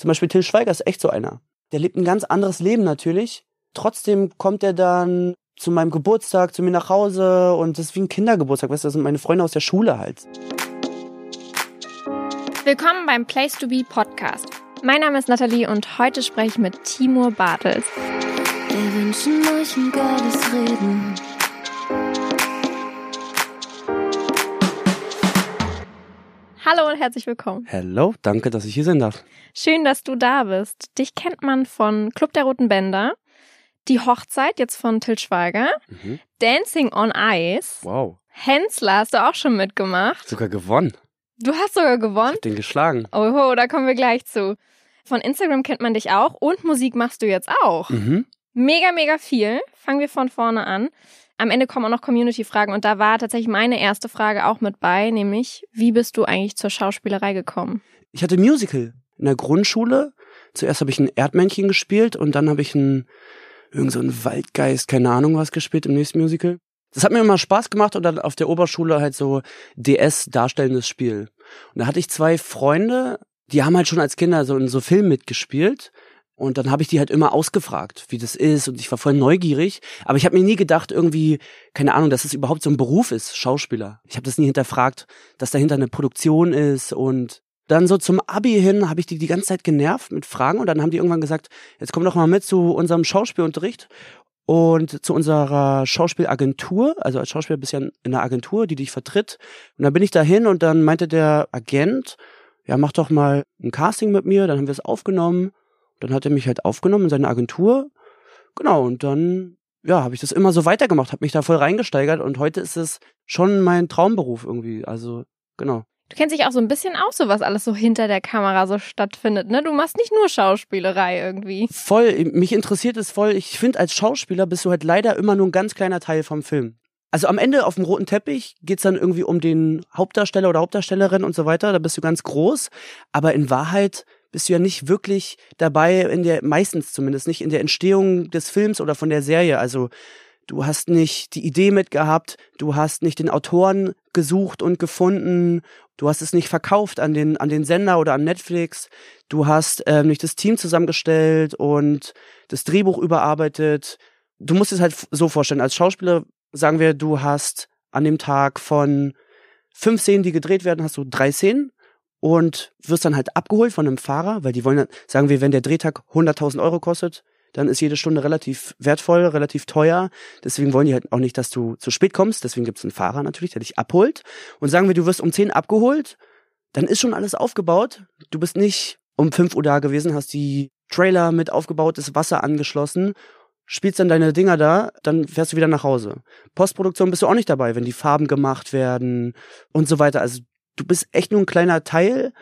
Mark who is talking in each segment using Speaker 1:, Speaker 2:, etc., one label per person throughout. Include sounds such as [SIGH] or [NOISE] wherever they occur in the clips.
Speaker 1: Zum Beispiel Till Schweiger ist echt so einer. Der lebt ein ganz anderes Leben natürlich. Trotzdem kommt er dann zu meinem Geburtstag zu mir nach Hause und das ist wie ein Kindergeburtstag, weißt du, das sind meine Freunde aus der Schule halt.
Speaker 2: Willkommen beim Place to Be Podcast. Mein Name ist Nathalie und heute spreche ich mit Timur Bartels.
Speaker 3: Wir wünschen euch ein geiles Reden.
Speaker 2: Hallo und herzlich willkommen.
Speaker 1: Hello, danke, dass ich hier sein darf.
Speaker 2: Schön, dass du da bist. Dich kennt man von Club der Roten Bänder, Die Hochzeit jetzt von Till Schweiger,
Speaker 1: Mhm.
Speaker 2: Dancing on Ice,
Speaker 1: Wow,
Speaker 2: Hensler hast du auch schon mitgemacht.
Speaker 1: sogar gewonnen.
Speaker 2: Du hast sogar
Speaker 1: Ich
Speaker 2: gewonnen.
Speaker 1: hab den geschlagen.
Speaker 2: Oho, da kommen wir gleich zu. Von Instagram kennt man dich auch und Musik machst du jetzt auch.
Speaker 1: Mhm.
Speaker 2: Mega, mega viel. Fangen wir von vorne an. Am Ende kommen auch noch Community-Fragen und da war tatsächlich meine erste Frage auch mit bei, nämlich, wie bist du eigentlich zur Schauspielerei gekommen?
Speaker 1: Ich hatte Musical in der Grundschule. Zuerst habe ich ein Erdmännchen gespielt und dann habe ich ein irgend so ein Waldgeist, keine Ahnung was gespielt im nächsten Musical. Das hat mir immer Spaß gemacht und dann auf der Oberschule halt so DS darstellendes Spiel. Und da hatte ich zwei Freunde, die haben halt schon als Kinder so in so Filmen mitgespielt. Und dann habe ich die halt immer ausgefragt, wie das ist. Und ich war voll neugierig. Aber ich habe mir nie gedacht, irgendwie, keine Ahnung, dass es überhaupt so ein Beruf ist, Schauspieler. Ich habe das nie hinterfragt, dass dahinter eine Produktion ist. Und dann so zum Abi hin habe ich die die ganze Zeit genervt mit Fragen. Und dann haben die irgendwann gesagt, jetzt komm doch mal mit zu unserem Schauspielunterricht. Und zu unserer Schauspielagentur, also als Schauspieler bist du ja in einer Agentur, die dich vertritt. Und dann bin ich dahin und dann meinte der Agent, ja, mach doch mal ein Casting mit mir. Dann haben wir es aufgenommen. Dann hat er mich halt aufgenommen in seine Agentur. Genau, und dann, ja, habe ich das immer so weitergemacht, habe mich da voll reingesteigert und heute ist es schon mein Traumberuf irgendwie. Also, genau.
Speaker 2: Du kennst dich auch so ein bisschen aus, so was alles so hinter der Kamera so stattfindet, ne? Du machst nicht nur Schauspielerei irgendwie.
Speaker 1: Voll, mich interessiert es voll. Ich finde, als Schauspieler bist du halt leider immer nur ein ganz kleiner Teil vom Film. Also am Ende auf dem roten Teppich geht's dann irgendwie um den Hauptdarsteller oder Hauptdarstellerin und so weiter. Da bist du ganz groß. Aber in Wahrheit bist du ja nicht wirklich dabei in der, meistens zumindest nicht in der Entstehung des Films oder von der Serie. Also du hast nicht die Idee mitgehabt, du hast nicht den Autoren gesucht und gefunden, du hast es nicht verkauft an den, an den Sender oder an Netflix, du hast ähm, nicht das Team zusammengestellt und das Drehbuch überarbeitet. Du musst es halt so vorstellen, als Schauspieler sagen wir, du hast an dem Tag von fünf Szenen, die gedreht werden, hast du drei Szenen und wirst dann halt abgeholt von einem Fahrer, weil die wollen, dann, sagen wir, wenn der Drehtag 100.000 Euro kostet, dann ist jede Stunde relativ wertvoll, relativ teuer. Deswegen wollen die halt auch nicht, dass du zu spät kommst. Deswegen gibt es einen Fahrer natürlich, der dich abholt. Und sagen wir, du wirst um 10 abgeholt, dann ist schon alles aufgebaut. Du bist nicht um 5 Uhr da gewesen, hast die Trailer mit aufgebaut, das Wasser angeschlossen, spielst dann deine Dinger da, dann fährst du wieder nach Hause. Postproduktion bist du auch nicht dabei, wenn die Farben gemacht werden und so weiter. Also du bist echt nur ein kleiner Teil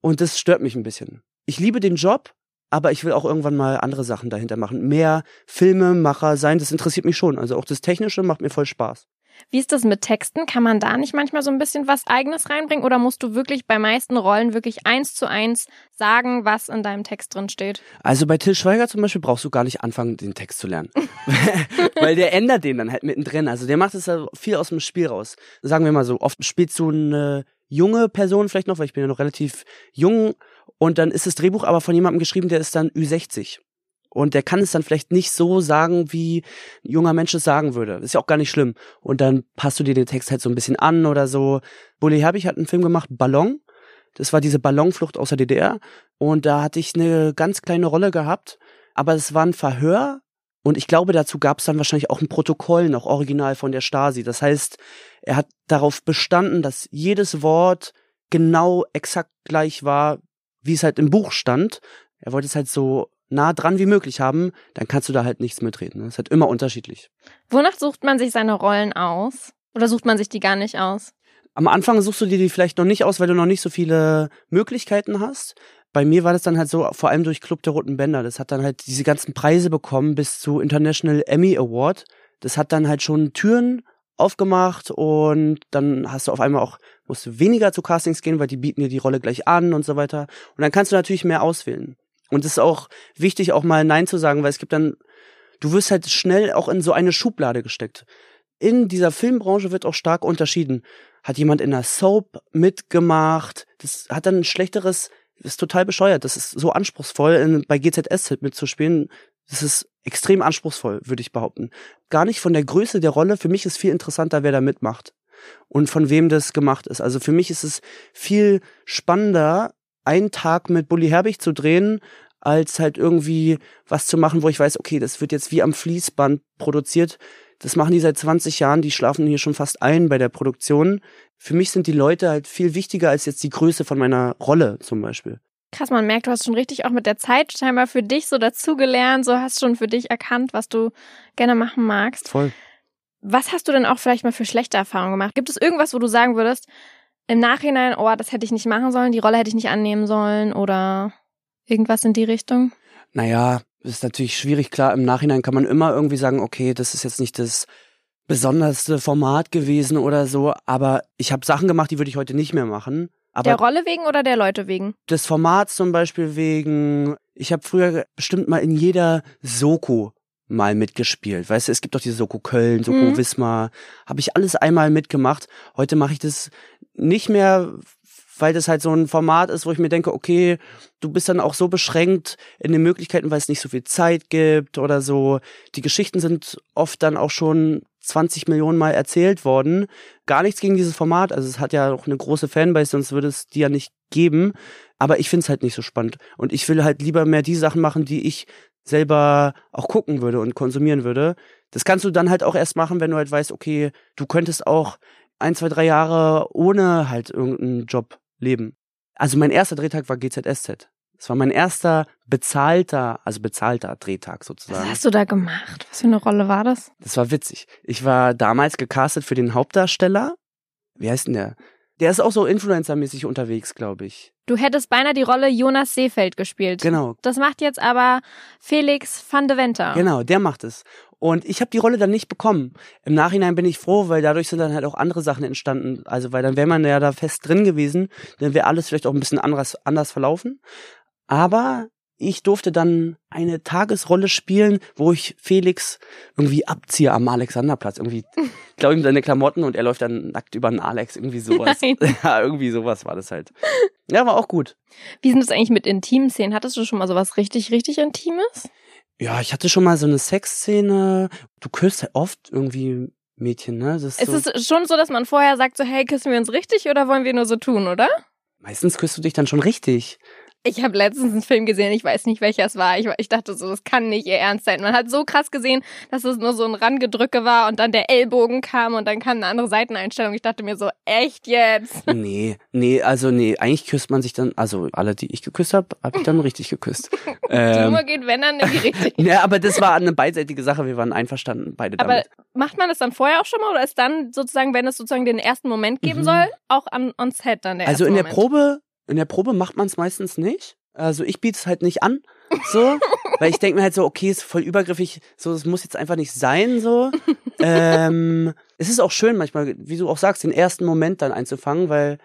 Speaker 1: und das stört mich ein bisschen. Ich liebe den Job, aber ich will auch irgendwann mal andere Sachen dahinter machen. Mehr Filmemacher sein, das interessiert mich schon. Also auch das Technische macht mir voll Spaß.
Speaker 2: Wie ist das mit Texten? Kann man da nicht manchmal so ein bisschen was Eigenes reinbringen oder musst du wirklich bei meisten Rollen wirklich eins zu eins sagen, was in deinem Text drin steht?
Speaker 1: Also bei Till Schweiger zum Beispiel brauchst du gar nicht anfangen, den Text zu lernen. [LAUGHS] Weil der ändert den dann halt mittendrin. Also der macht es ja viel aus dem Spiel raus. Sagen wir mal so, oft spielst du eine junge Person vielleicht noch, weil ich bin ja noch relativ jung und dann ist das Drehbuch aber von jemandem geschrieben, der ist dann Ü60. Und der kann es dann vielleicht nicht so sagen, wie ein junger Mensch es sagen würde. Ist ja auch gar nicht schlimm. Und dann passt du dir den Text halt so ein bisschen an oder so. Bully Herbig hat einen Film gemacht, Ballon. Das war diese Ballonflucht aus der DDR. Und da hatte ich eine ganz kleine Rolle gehabt. Aber es war ein Verhör. Und ich glaube, dazu gab es dann wahrscheinlich auch ein Protokoll noch original von der Stasi. Das heißt, er hat darauf bestanden, dass jedes Wort genau exakt gleich war, wie es halt im Buch stand. Er wollte es halt so nah dran wie möglich haben, dann kannst du da halt nichts mitreden. Das ist halt immer unterschiedlich.
Speaker 2: Wonach sucht man sich seine Rollen aus? Oder sucht man sich die gar nicht aus?
Speaker 1: Am Anfang suchst du dir die vielleicht noch nicht aus, weil du noch nicht so viele Möglichkeiten hast. Bei mir war das dann halt so, vor allem durch Club der Roten Bänder. Das hat dann halt diese ganzen Preise bekommen bis zu International Emmy Award. Das hat dann halt schon Türen aufgemacht und dann hast du auf einmal auch, musst du weniger zu Castings gehen, weil die bieten dir die Rolle gleich an und so weiter. Und dann kannst du natürlich mehr auswählen. Und es ist auch wichtig, auch mal Nein zu sagen, weil es gibt dann, du wirst halt schnell auch in so eine Schublade gesteckt. In dieser Filmbranche wird auch stark unterschieden. Hat jemand in der Soap mitgemacht? Das hat dann ein schlechteres ist total bescheuert. Das ist so anspruchsvoll, in, bei GZS mitzuspielen. Das ist extrem anspruchsvoll, würde ich behaupten. Gar nicht von der Größe der Rolle. Für mich ist viel interessanter, wer da mitmacht und von wem das gemacht ist. Also für mich ist es viel spannender, einen Tag mit Bully Herbig zu drehen, als halt irgendwie was zu machen, wo ich weiß, okay, das wird jetzt wie am Fließband produziert. Das machen die seit 20 Jahren, die schlafen hier schon fast ein bei der Produktion. Für mich sind die Leute halt viel wichtiger als jetzt die Größe von meiner Rolle zum Beispiel.
Speaker 2: Krass, man merkt, du hast schon richtig auch mit der Zeit scheinbar für dich so dazugelernt, so hast schon für dich erkannt, was du gerne machen magst.
Speaker 1: Voll.
Speaker 2: Was hast du denn auch vielleicht mal für schlechte Erfahrungen gemacht? Gibt es irgendwas, wo du sagen würdest, im Nachhinein, oh, das hätte ich nicht machen sollen, die Rolle hätte ich nicht annehmen sollen oder irgendwas in die Richtung?
Speaker 1: Naja, ist natürlich schwierig. Klar, im Nachhinein kann man immer irgendwie sagen, okay, das ist jetzt nicht das besonderste Format gewesen oder so, aber ich habe Sachen gemacht, die würde ich heute nicht mehr machen. Aber
Speaker 2: der Rolle wegen oder der Leute wegen?
Speaker 1: des Formats zum Beispiel wegen, ich habe früher bestimmt mal in jeder Soko mal mitgespielt. Weißt du, es gibt doch diese Soko Köln, Soko
Speaker 2: Mhm.
Speaker 1: Wismar, habe ich alles einmal mitgemacht. Heute mache ich das nicht mehr, weil das halt so ein Format ist, wo ich mir denke, okay, du bist dann auch so beschränkt in den Möglichkeiten, weil es nicht so viel Zeit gibt oder so. Die Geschichten sind oft dann auch schon 20 Millionen Mal erzählt worden. Gar nichts gegen dieses Format. Also es hat ja auch eine große Fanbase, sonst würde es die ja nicht geben. Aber ich find's halt nicht so spannend. Und ich will halt lieber mehr die Sachen machen, die ich selber auch gucken würde und konsumieren würde. Das kannst du dann halt auch erst machen, wenn du halt weißt, okay, du könntest auch ein, zwei, drei Jahre ohne halt irgendeinen Job leben. Also mein erster Drehtag war GZSZ. Das war mein erster bezahlter, also bezahlter Drehtag
Speaker 2: Was
Speaker 1: sozusagen.
Speaker 2: hast du da gemacht? Was für eine Rolle war das?
Speaker 1: Das war witzig. Ich war damals gecastet für den Hauptdarsteller. Wie heißt denn der? Der ist auch so Influencer-mäßig unterwegs, glaube ich.
Speaker 2: Du hättest beinahe die Rolle Jonas Seefeld gespielt.
Speaker 1: Genau,
Speaker 2: Das macht jetzt aber Felix van de Venter.
Speaker 1: Genau, der macht es. Und ich habe die Rolle dann nicht bekommen. Im Nachhinein bin ich froh, weil dadurch sind dann halt auch andere Sachen entstanden. Also, weil dann wäre man ja da fest drin gewesen, dann wäre alles vielleicht auch ein bisschen anders, anders verlaufen. Aber ich durfte dann eine Tagesrolle spielen, wo ich Felix irgendwie abziehe am Alexanderplatz. Irgendwie [LAUGHS] glaube ihm seine Klamotten und er läuft dann nackt über einen Alex. Irgendwie sowas.
Speaker 2: Nein. [LAUGHS]
Speaker 1: Ja, irgendwie sowas war das halt. Ja, war auch gut.
Speaker 2: Wie sind das eigentlich mit intimen Szenen? Hattest du schon mal sowas richtig, richtig Intimes?
Speaker 1: Ja, ich hatte schon mal so eine Sexszene. Du küsst halt oft irgendwie Mädchen, ne? Das ist
Speaker 2: Ist
Speaker 1: so,
Speaker 2: es schon so, dass man vorher sagt, so, hey, küssen wir uns richtig oder wollen wir nur so tun, oder?
Speaker 1: meistens küsst du dich dann schon richtig.
Speaker 2: Ich habe letztens einen Film gesehen, ich weiß nicht, welcher es war. Ich, ich dachte so, das kann nicht ihr Ernst sein. Man hat so krass gesehen, dass es nur so ein Rangedrücke war und dann der Ellbogen kam und dann kam eine andere Seiteneinstellung. Ich dachte mir so, echt jetzt? [LAUGHS]
Speaker 1: Nee, nee, also nee, eigentlich küsst man sich dann, also alle, die ich geküsst habe, habe ich dann richtig geküsst. [LAUGHS]
Speaker 2: Die
Speaker 1: ähm,
Speaker 2: Nummer geht, wenn dann in die [LAUGHS] richtige.
Speaker 1: ja, aber das war eine beidseitige Sache, wir waren einverstanden, beide
Speaker 2: Aber
Speaker 1: damit.
Speaker 2: macht man das dann vorher auch schon mal oder ist dann sozusagen, wenn es sozusagen den ersten Moment geben
Speaker 1: Mhm.
Speaker 2: soll, auch am on set dann der
Speaker 1: Also in der
Speaker 2: Moment?
Speaker 1: Probe, in der Probe macht man es meistens nicht. Also ich biete es halt nicht an, so, [LAUGHS] weil ich denke mir halt so, okay, ist voll übergriffig, so, es muss jetzt einfach nicht sein, so. [LAUGHS] ähm, es ist auch schön manchmal, wie du auch sagst, den ersten Moment dann einzufangen, weil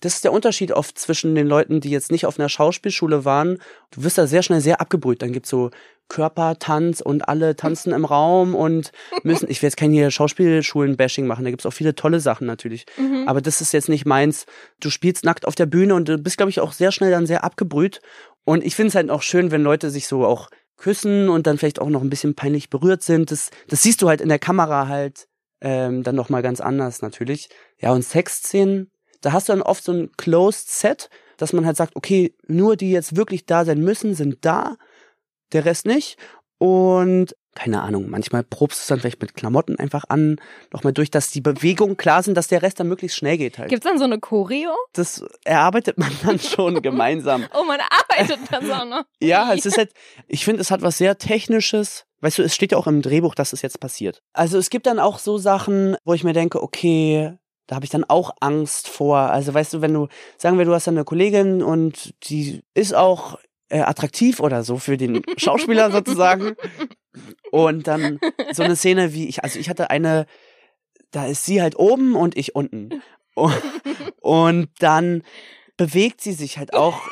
Speaker 1: das ist der Unterschied oft zwischen den Leuten, die jetzt nicht auf einer Schauspielschule waren. Du wirst da sehr schnell sehr abgebrüht. Dann gibt's so Körpertanz und alle tanzen im Raum und [LAUGHS] müssen, ich will jetzt kein hier Schauspielschulen-Bashing machen, da gibt's auch viele tolle Sachen natürlich.
Speaker 2: Mhm.
Speaker 1: Aber das ist jetzt nicht meins. Du spielst nackt auf der Bühne und du bist, glaube ich, auch sehr schnell dann sehr abgebrüht. Und ich finde es halt auch schön, wenn Leute sich so auch küssen und dann vielleicht auch noch ein bisschen peinlich berührt sind. Das, das siehst du halt in der Kamera halt ähm, dann noch mal ganz anders natürlich. Ja, und Sexszenen, da hast du dann oft so ein Closed Set, dass man halt sagt, okay, nur die jetzt wirklich da sein müssen, sind da, der Rest nicht. Und keine Ahnung, manchmal probst du es dann vielleicht mit Klamotten einfach an, nochmal durch, dass die Bewegungen klar sind, dass der Rest dann möglichst schnell geht halt.
Speaker 2: Gibt's dann so eine Choreo?
Speaker 1: Das erarbeitet man dann [LAUGHS] schon gemeinsam.
Speaker 2: Oh, man arbeitet dann auch noch.
Speaker 1: Ja, es ist halt, ich finde, es hat was sehr Technisches. Weißt du, es steht ja auch im Drehbuch, dass es jetzt passiert. Also es gibt dann auch so Sachen, wo ich mir denke, okay, da habe ich dann auch Angst vor. Also weißt du, wenn du, sagen wir, du hast dann eine Kollegin und die ist auch äh, attraktiv oder so für den [LAUGHS] Schauspieler sozusagen. Und dann so eine Szene wie ich, also ich hatte eine, da ist sie halt oben und ich unten. Und, [LAUGHS] und dann bewegt sie sich halt auch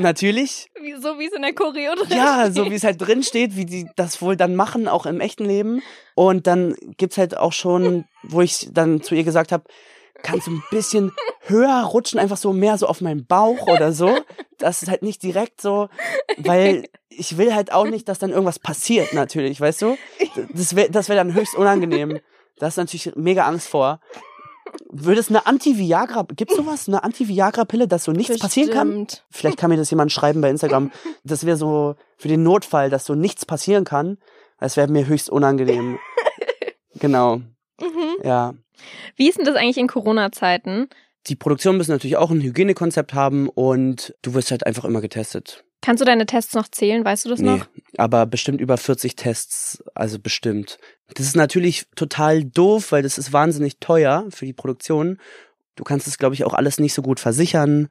Speaker 1: natürlich.
Speaker 2: Wie, so wie es in der Choreo drin
Speaker 1: Ja,
Speaker 2: steht.
Speaker 1: so wie es halt drin steht, wie die das wohl dann machen, auch im echten Leben. Und dann gibt's halt auch schon, wo ich dann zu ihr gesagt habe, kannst du ein bisschen höher rutschen, einfach so mehr so auf meinen Bauch oder so. Das ist halt nicht direkt so, weil ich will halt auch nicht, dass dann irgendwas passiert, natürlich, weißt du? [LAUGHS] Das wäre das wär dann höchst unangenehm. Da ist natürlich mega Angst vor. Würde es eine Anti-Viagra, gibt's sowas? Eine Anti-Viagra-Pille, dass so nichts passieren kann?
Speaker 2: Bestimmt.
Speaker 1: Vielleicht kann mir das jemand schreiben bei Instagram. Das wäre so für den Notfall, dass so nichts passieren kann. Das wäre mir höchst unangenehm. [LAUGHS] Genau.
Speaker 2: Mhm.
Speaker 1: Ja.
Speaker 2: Wie ist denn das eigentlich in Corona-Zeiten?
Speaker 1: Die Produktion müssen natürlich auch ein Hygienekonzept haben und du wirst halt einfach immer getestet.
Speaker 2: Kannst du deine Tests noch zählen? Weißt du das
Speaker 1: Nee,
Speaker 2: noch?
Speaker 1: aber bestimmt über 40 Tests, also bestimmt. Das ist natürlich total doof, weil das ist wahnsinnig teuer für die Produktion. Du kannst es, glaube ich, auch alles nicht so gut versichern,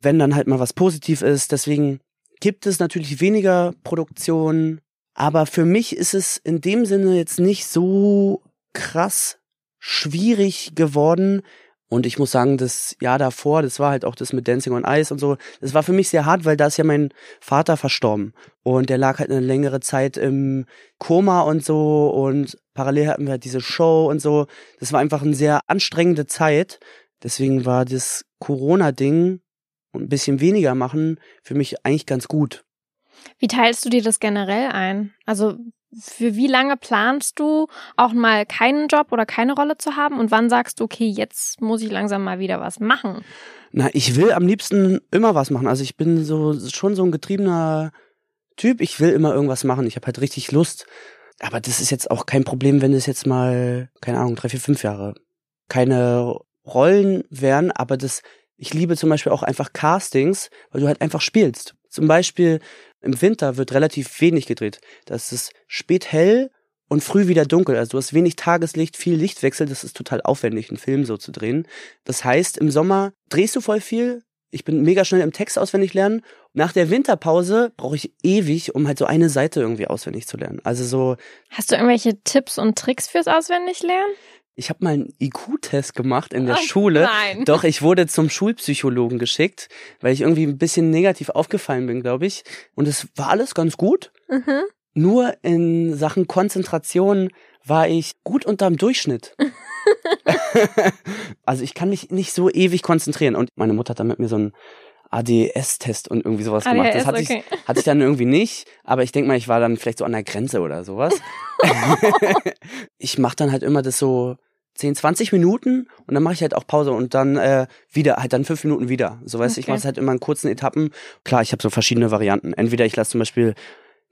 Speaker 1: wenn dann halt mal was positiv ist. Deswegen gibt es natürlich weniger Produktion. Aber für mich ist es in dem Sinne jetzt nicht so krass schwierig geworden. Und ich muss sagen, das Jahr davor, das war halt auch das mit Dancing on Ice und so, das war für mich sehr hart, weil da ist ja mein Vater verstorben. Und der lag halt eine längere Zeit im Koma und so und parallel hatten wir halt diese Show und so. Das war einfach eine sehr anstrengende Zeit. Deswegen war das Corona-Ding und ein bisschen weniger machen für mich eigentlich ganz gut.
Speaker 2: Wie teilst du dir das generell ein? Also für wie lange planst du auch mal keinen Job oder keine Rolle zu haben und wann sagst du, okay, jetzt muss ich langsam mal wieder was machen?
Speaker 1: Na, ich will am liebsten immer was machen. Also ich bin so schon so ein getriebener Typ. Ich will immer irgendwas machen. Ich habe halt richtig Lust. Aber das ist jetzt auch kein Problem, wenn es jetzt mal, keine Ahnung, drei, vier, fünf Jahre keine Rollen wären. Aber das, ich liebe zum Beispiel auch einfach Castings, weil du halt einfach spielst. Zum Beispiel im Winter wird relativ wenig gedreht. Das ist spät hell und früh wieder dunkel. Also du hast wenig Tageslicht, viel Lichtwechsel. Das ist total aufwendig, einen Film so zu drehen. Das heißt, im Sommer drehst du voll viel. Ich bin mega schnell im Text auswendig lernen. Nach der Winterpause brauche ich ewig, um halt so eine Seite irgendwie auswendig zu lernen. Also so,
Speaker 2: Hast du irgendwelche Tipps und Tricks fürs Auswendiglernen?
Speaker 1: Ich habe mal einen IQ-Test gemacht in der
Speaker 2: Ach,
Speaker 1: Schule.
Speaker 2: Nein.
Speaker 1: Doch, ich wurde zum Schulpsychologen geschickt, weil ich irgendwie ein bisschen negativ aufgefallen bin, glaube ich. Und es war alles ganz gut.
Speaker 2: Mhm.
Speaker 1: Nur in Sachen Konzentration war ich gut unterm Durchschnitt. [LAUGHS] [LAUGHS] also ich kann mich nicht so ewig konzentrieren. Und meine Mutter hat dann mit mir so einen ADS-Test und irgendwie sowas gemacht. Das
Speaker 2: ADHS,
Speaker 1: hatte,
Speaker 2: okay.
Speaker 1: ich, hatte ich dann irgendwie nicht, aber ich denke mal, ich war dann vielleicht so an der Grenze oder sowas. [LAUGHS] [LAUGHS] ich mache dann halt immer das so 10, 20 Minuten und dann mache ich halt auch Pause und dann äh, wieder, halt dann fünf Minuten wieder. So weißt du, ich
Speaker 2: Okay.
Speaker 1: mache es halt immer in kurzen Etappen. Klar, ich habe so verschiedene Varianten. Entweder ich lasse zum Beispiel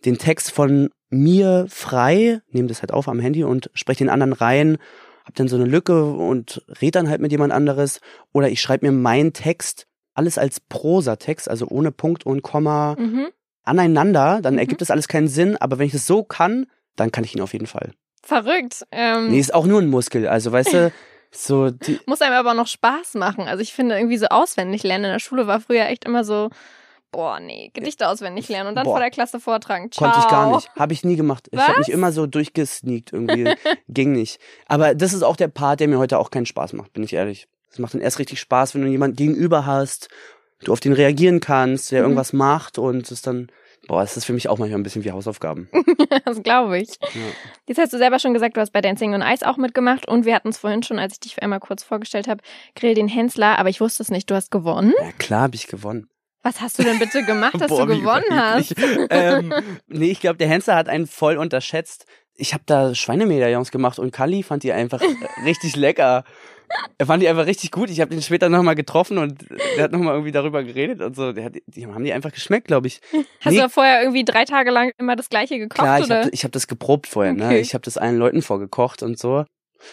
Speaker 1: den Text von mir frei, nehme das halt auf am Handy und spreche den anderen rein, hab dann so eine Lücke und red dann halt mit jemand anderes. Oder ich schreibe mir meinen Text alles als Prosatext, also ohne Punkt und Komma
Speaker 2: Mhm.
Speaker 1: aneinander, dann
Speaker 2: Mhm.
Speaker 1: ergibt das alles keinen Sinn, aber wenn ich das so kann, dann kann ich ihn auf jeden Fall.
Speaker 2: Verrückt. Ähm,
Speaker 1: Nee, ist auch nur ein Muskel, also weißt du, [LAUGHS] so die,
Speaker 2: Muss einem aber noch Spaß machen. Also ich finde irgendwie so auswendig lernen in der Schule war früher echt immer so, boah, nee, Gedichte auswendig lernen und dann
Speaker 1: Boah.
Speaker 2: vor der Klasse vortragen. Ciao.
Speaker 1: konnte ich gar nicht, habe ich nie gemacht. Ich habe
Speaker 2: Was?
Speaker 1: mich immer so durchgesneakt irgendwie, [LAUGHS] ging nicht. Aber das ist auch der Part, der mir heute auch keinen Spaß macht, bin ich ehrlich. Es macht dann erst richtig Spaß, wenn du jemanden gegenüber hast, du auf den reagieren kannst, der
Speaker 2: Mhm.
Speaker 1: irgendwas macht und es dann, boah, es ist für mich auch manchmal ein bisschen wie Hausaufgaben. [LAUGHS]
Speaker 2: das glaube ich.
Speaker 1: Ja.
Speaker 2: Jetzt hast du selber schon gesagt, du hast bei Dancing on Ice auch mitgemacht und wir hatten es vorhin schon, als ich dich einmal kurz vorgestellt habe, Grill den Hensler, aber ich wusste es nicht, du hast gewonnen.
Speaker 1: ja klar habe ich gewonnen.
Speaker 2: Was hast du denn bitte gemacht, dass [LAUGHS]
Speaker 1: Boah,
Speaker 2: du gewonnen hast? [LAUGHS]
Speaker 1: ähm, nee, ich glaube, der Hensler hat einen voll unterschätzt. Ich habe da Schweinemedaillons gemacht und Kali fand die einfach richtig lecker. Er fand die einfach richtig gut. Ich habe den später nochmal getroffen und der hat nochmal irgendwie darüber geredet und so. Hat, die haben die einfach geschmeckt, glaube ich.
Speaker 2: Hast
Speaker 1: Nee,
Speaker 2: du vorher irgendwie drei Tage lang immer das gleiche gekocht,
Speaker 1: klar, ich habe hab das geprobt vorher. Ne?
Speaker 2: Okay.
Speaker 1: Ich habe das allen Leuten vorgekocht und so.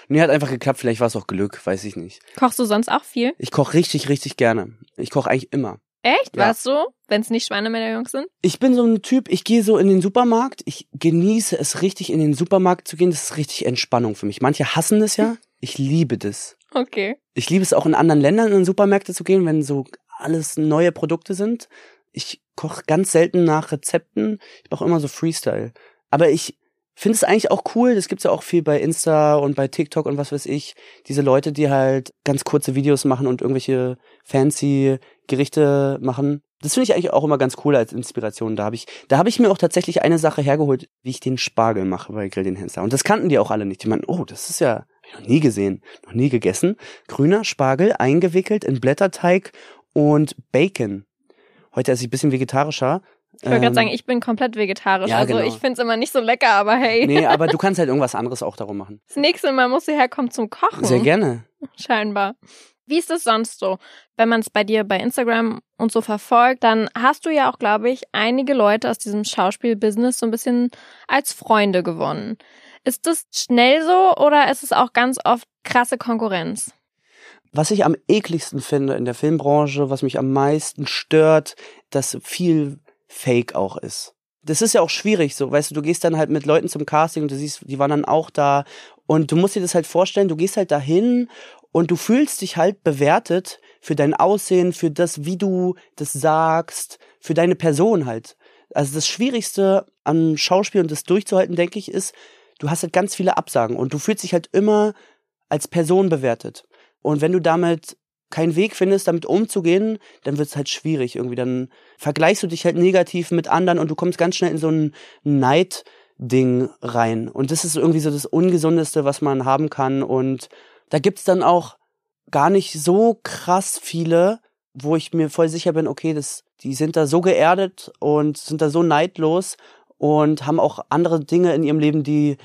Speaker 1: Nee, hat einfach geklappt. Vielleicht war es auch Glück, weiß ich nicht.
Speaker 2: Kochst du sonst auch viel?
Speaker 1: Ich koche richtig, richtig gerne. Ich koche eigentlich immer.
Speaker 2: Echt?
Speaker 1: Ja.
Speaker 2: Warst du? Wenn es nicht Schweinemedaillons sind?
Speaker 1: Ich bin so ein Typ, ich gehe so in den Supermarkt, ich genieße es richtig, in den Supermarkt zu gehen. Das ist richtig Entspannung für mich. Manche hassen das ja. Ich liebe das.
Speaker 2: Okay.
Speaker 1: Ich liebe es auch in anderen Ländern in Supermärkte zu gehen, wenn so alles neue Produkte sind. Ich koche ganz selten nach Rezepten. Ich mache immer so Freestyle. Aber ich finde es eigentlich auch cool. Das gibt's ja auch viel bei Insta und bei TikTok und was weiß ich. Diese Leute, die halt ganz kurze Videos machen und irgendwelche fancy Gerichte machen. Das finde ich eigentlich auch immer ganz cool als Inspiration. Da habe ich, da habe ich mir auch tatsächlich eine Sache hergeholt, wie ich den Spargel mache bei Grill den Hensler. Und das kannten die auch alle nicht. Die meinten, oh, das ist ja noch nie gesehen, noch nie gegessen. Grüner Spargel, eingewickelt in Blätterteig und Bacon. Heute esse ich ein bisschen vegetarischer.
Speaker 2: Ich wollte gerade
Speaker 1: Ähm,
Speaker 2: sagen, ich bin komplett vegetarisch.
Speaker 1: ja,
Speaker 2: also
Speaker 1: genau.
Speaker 2: ich finde es immer nicht so lecker, aber hey.
Speaker 1: Nee, aber du [LAUGHS] kannst halt irgendwas anderes auch darum machen.
Speaker 2: Das nächste Mal musst du herkommen zum Kochen.
Speaker 1: Sehr gerne.
Speaker 2: Scheinbar. Wie ist es sonst so? Wenn man es bei dir bei Instagram und so verfolgt, dann hast du ja auch, glaube ich, einige Leute aus diesem Schauspielbusiness so ein bisschen als Freunde gewonnen. Ist das schnell so oder ist es auch ganz oft krasse Konkurrenz?
Speaker 1: Was ich am ekligsten finde in der Filmbranche, was mich am meisten stört, dass viel Fake auch ist. Das ist ja auch schwierig, so, weißt du, du gehst dann halt mit Leuten zum Casting und du siehst, die waren dann auch da und du musst dir das halt vorstellen, du gehst halt dahin und du fühlst dich halt bewertet für dein Aussehen, für das, wie du das sagst, für deine Person halt. Also das Schwierigste am Schauspiel und das durchzuhalten, denke ich, ist, du hast halt ganz viele Absagen und du fühlst dich halt immer als Person bewertet. Und wenn du damit keinen Weg findest, damit umzugehen, dann wird es halt schwierig irgendwie. Dann vergleichst du dich halt negativ mit anderen und du kommst ganz schnell in so ein Neid-Ding rein. Und das ist irgendwie so das Ungesundeste, was man haben kann. Und da gibt's dann auch gar nicht so krass viele, wo ich mir voll sicher bin, okay, das, die sind da so geerdet und sind da so neidlos und haben auch andere Dinge in ihrem Leben, die,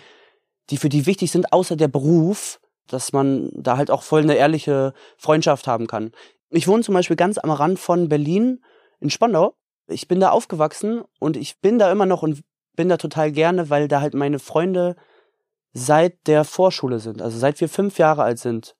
Speaker 1: die für die wichtig sind, außer der Beruf, dass man da halt auch voll eine ehrliche Freundschaft haben kann. Ich wohne zum Beispiel ganz am Rand von Berlin in Spandau. Ich bin da aufgewachsen und ich bin da immer noch und bin da total gerne, weil da halt meine Freunde seit der Vorschule sind, also seit wir fünf Jahre alt sind.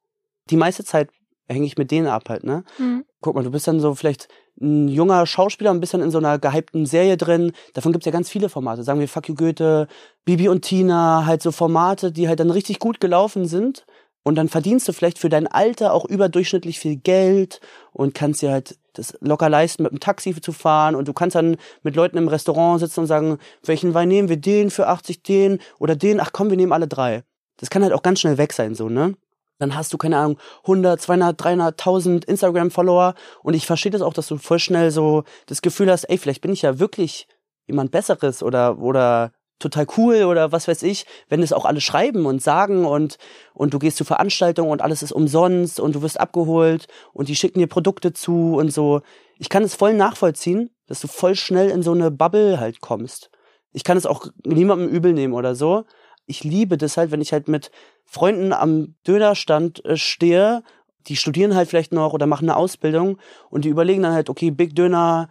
Speaker 1: Die meiste Zeit hänge ich mit denen ab halt, ne?
Speaker 2: Hm.
Speaker 1: Guck mal, du bist dann so vielleicht ein junger Schauspieler bist dann in so einer gehypten Serie drin. Davon gibt's ja ganz viele Formate. Sagen wir Fuck You Goethe, Bibi und Tina, halt so Formate, die halt dann richtig gut gelaufen sind. Und dann verdienst du vielleicht für dein Alter auch überdurchschnittlich viel Geld und kannst dir halt das locker leisten, mit dem Taxi zu fahren. Und du kannst dann mit Leuten im Restaurant sitzen und sagen, welchen Wein nehmen wir? Den für 80, den oder den? Ach komm, wir nehmen alle drei. Das kann halt auch ganz schnell weg sein, so, ne? Dann hast du, keine Ahnung, 100, 200, 300, 1000 Instagram-Follower. Und ich verstehe das auch, dass du voll schnell so das Gefühl hast, ey, vielleicht bin ich ja wirklich jemand Besseres oder, oder total cool oder was weiß ich, wenn es auch alle schreiben und sagen und, und du gehst zu Veranstaltungen und alles ist umsonst und du wirst abgeholt und die schicken dir Produkte zu und so. Ich kann es voll nachvollziehen, dass du voll schnell in so eine Bubble halt kommst. Ich kann es auch niemandem übel nehmen oder so. Ich liebe das halt, wenn ich halt mit Freunden am Dönerstand äh, stehe, die studieren halt vielleicht noch oder machen eine Ausbildung und die überlegen dann halt, okay, Big Döner,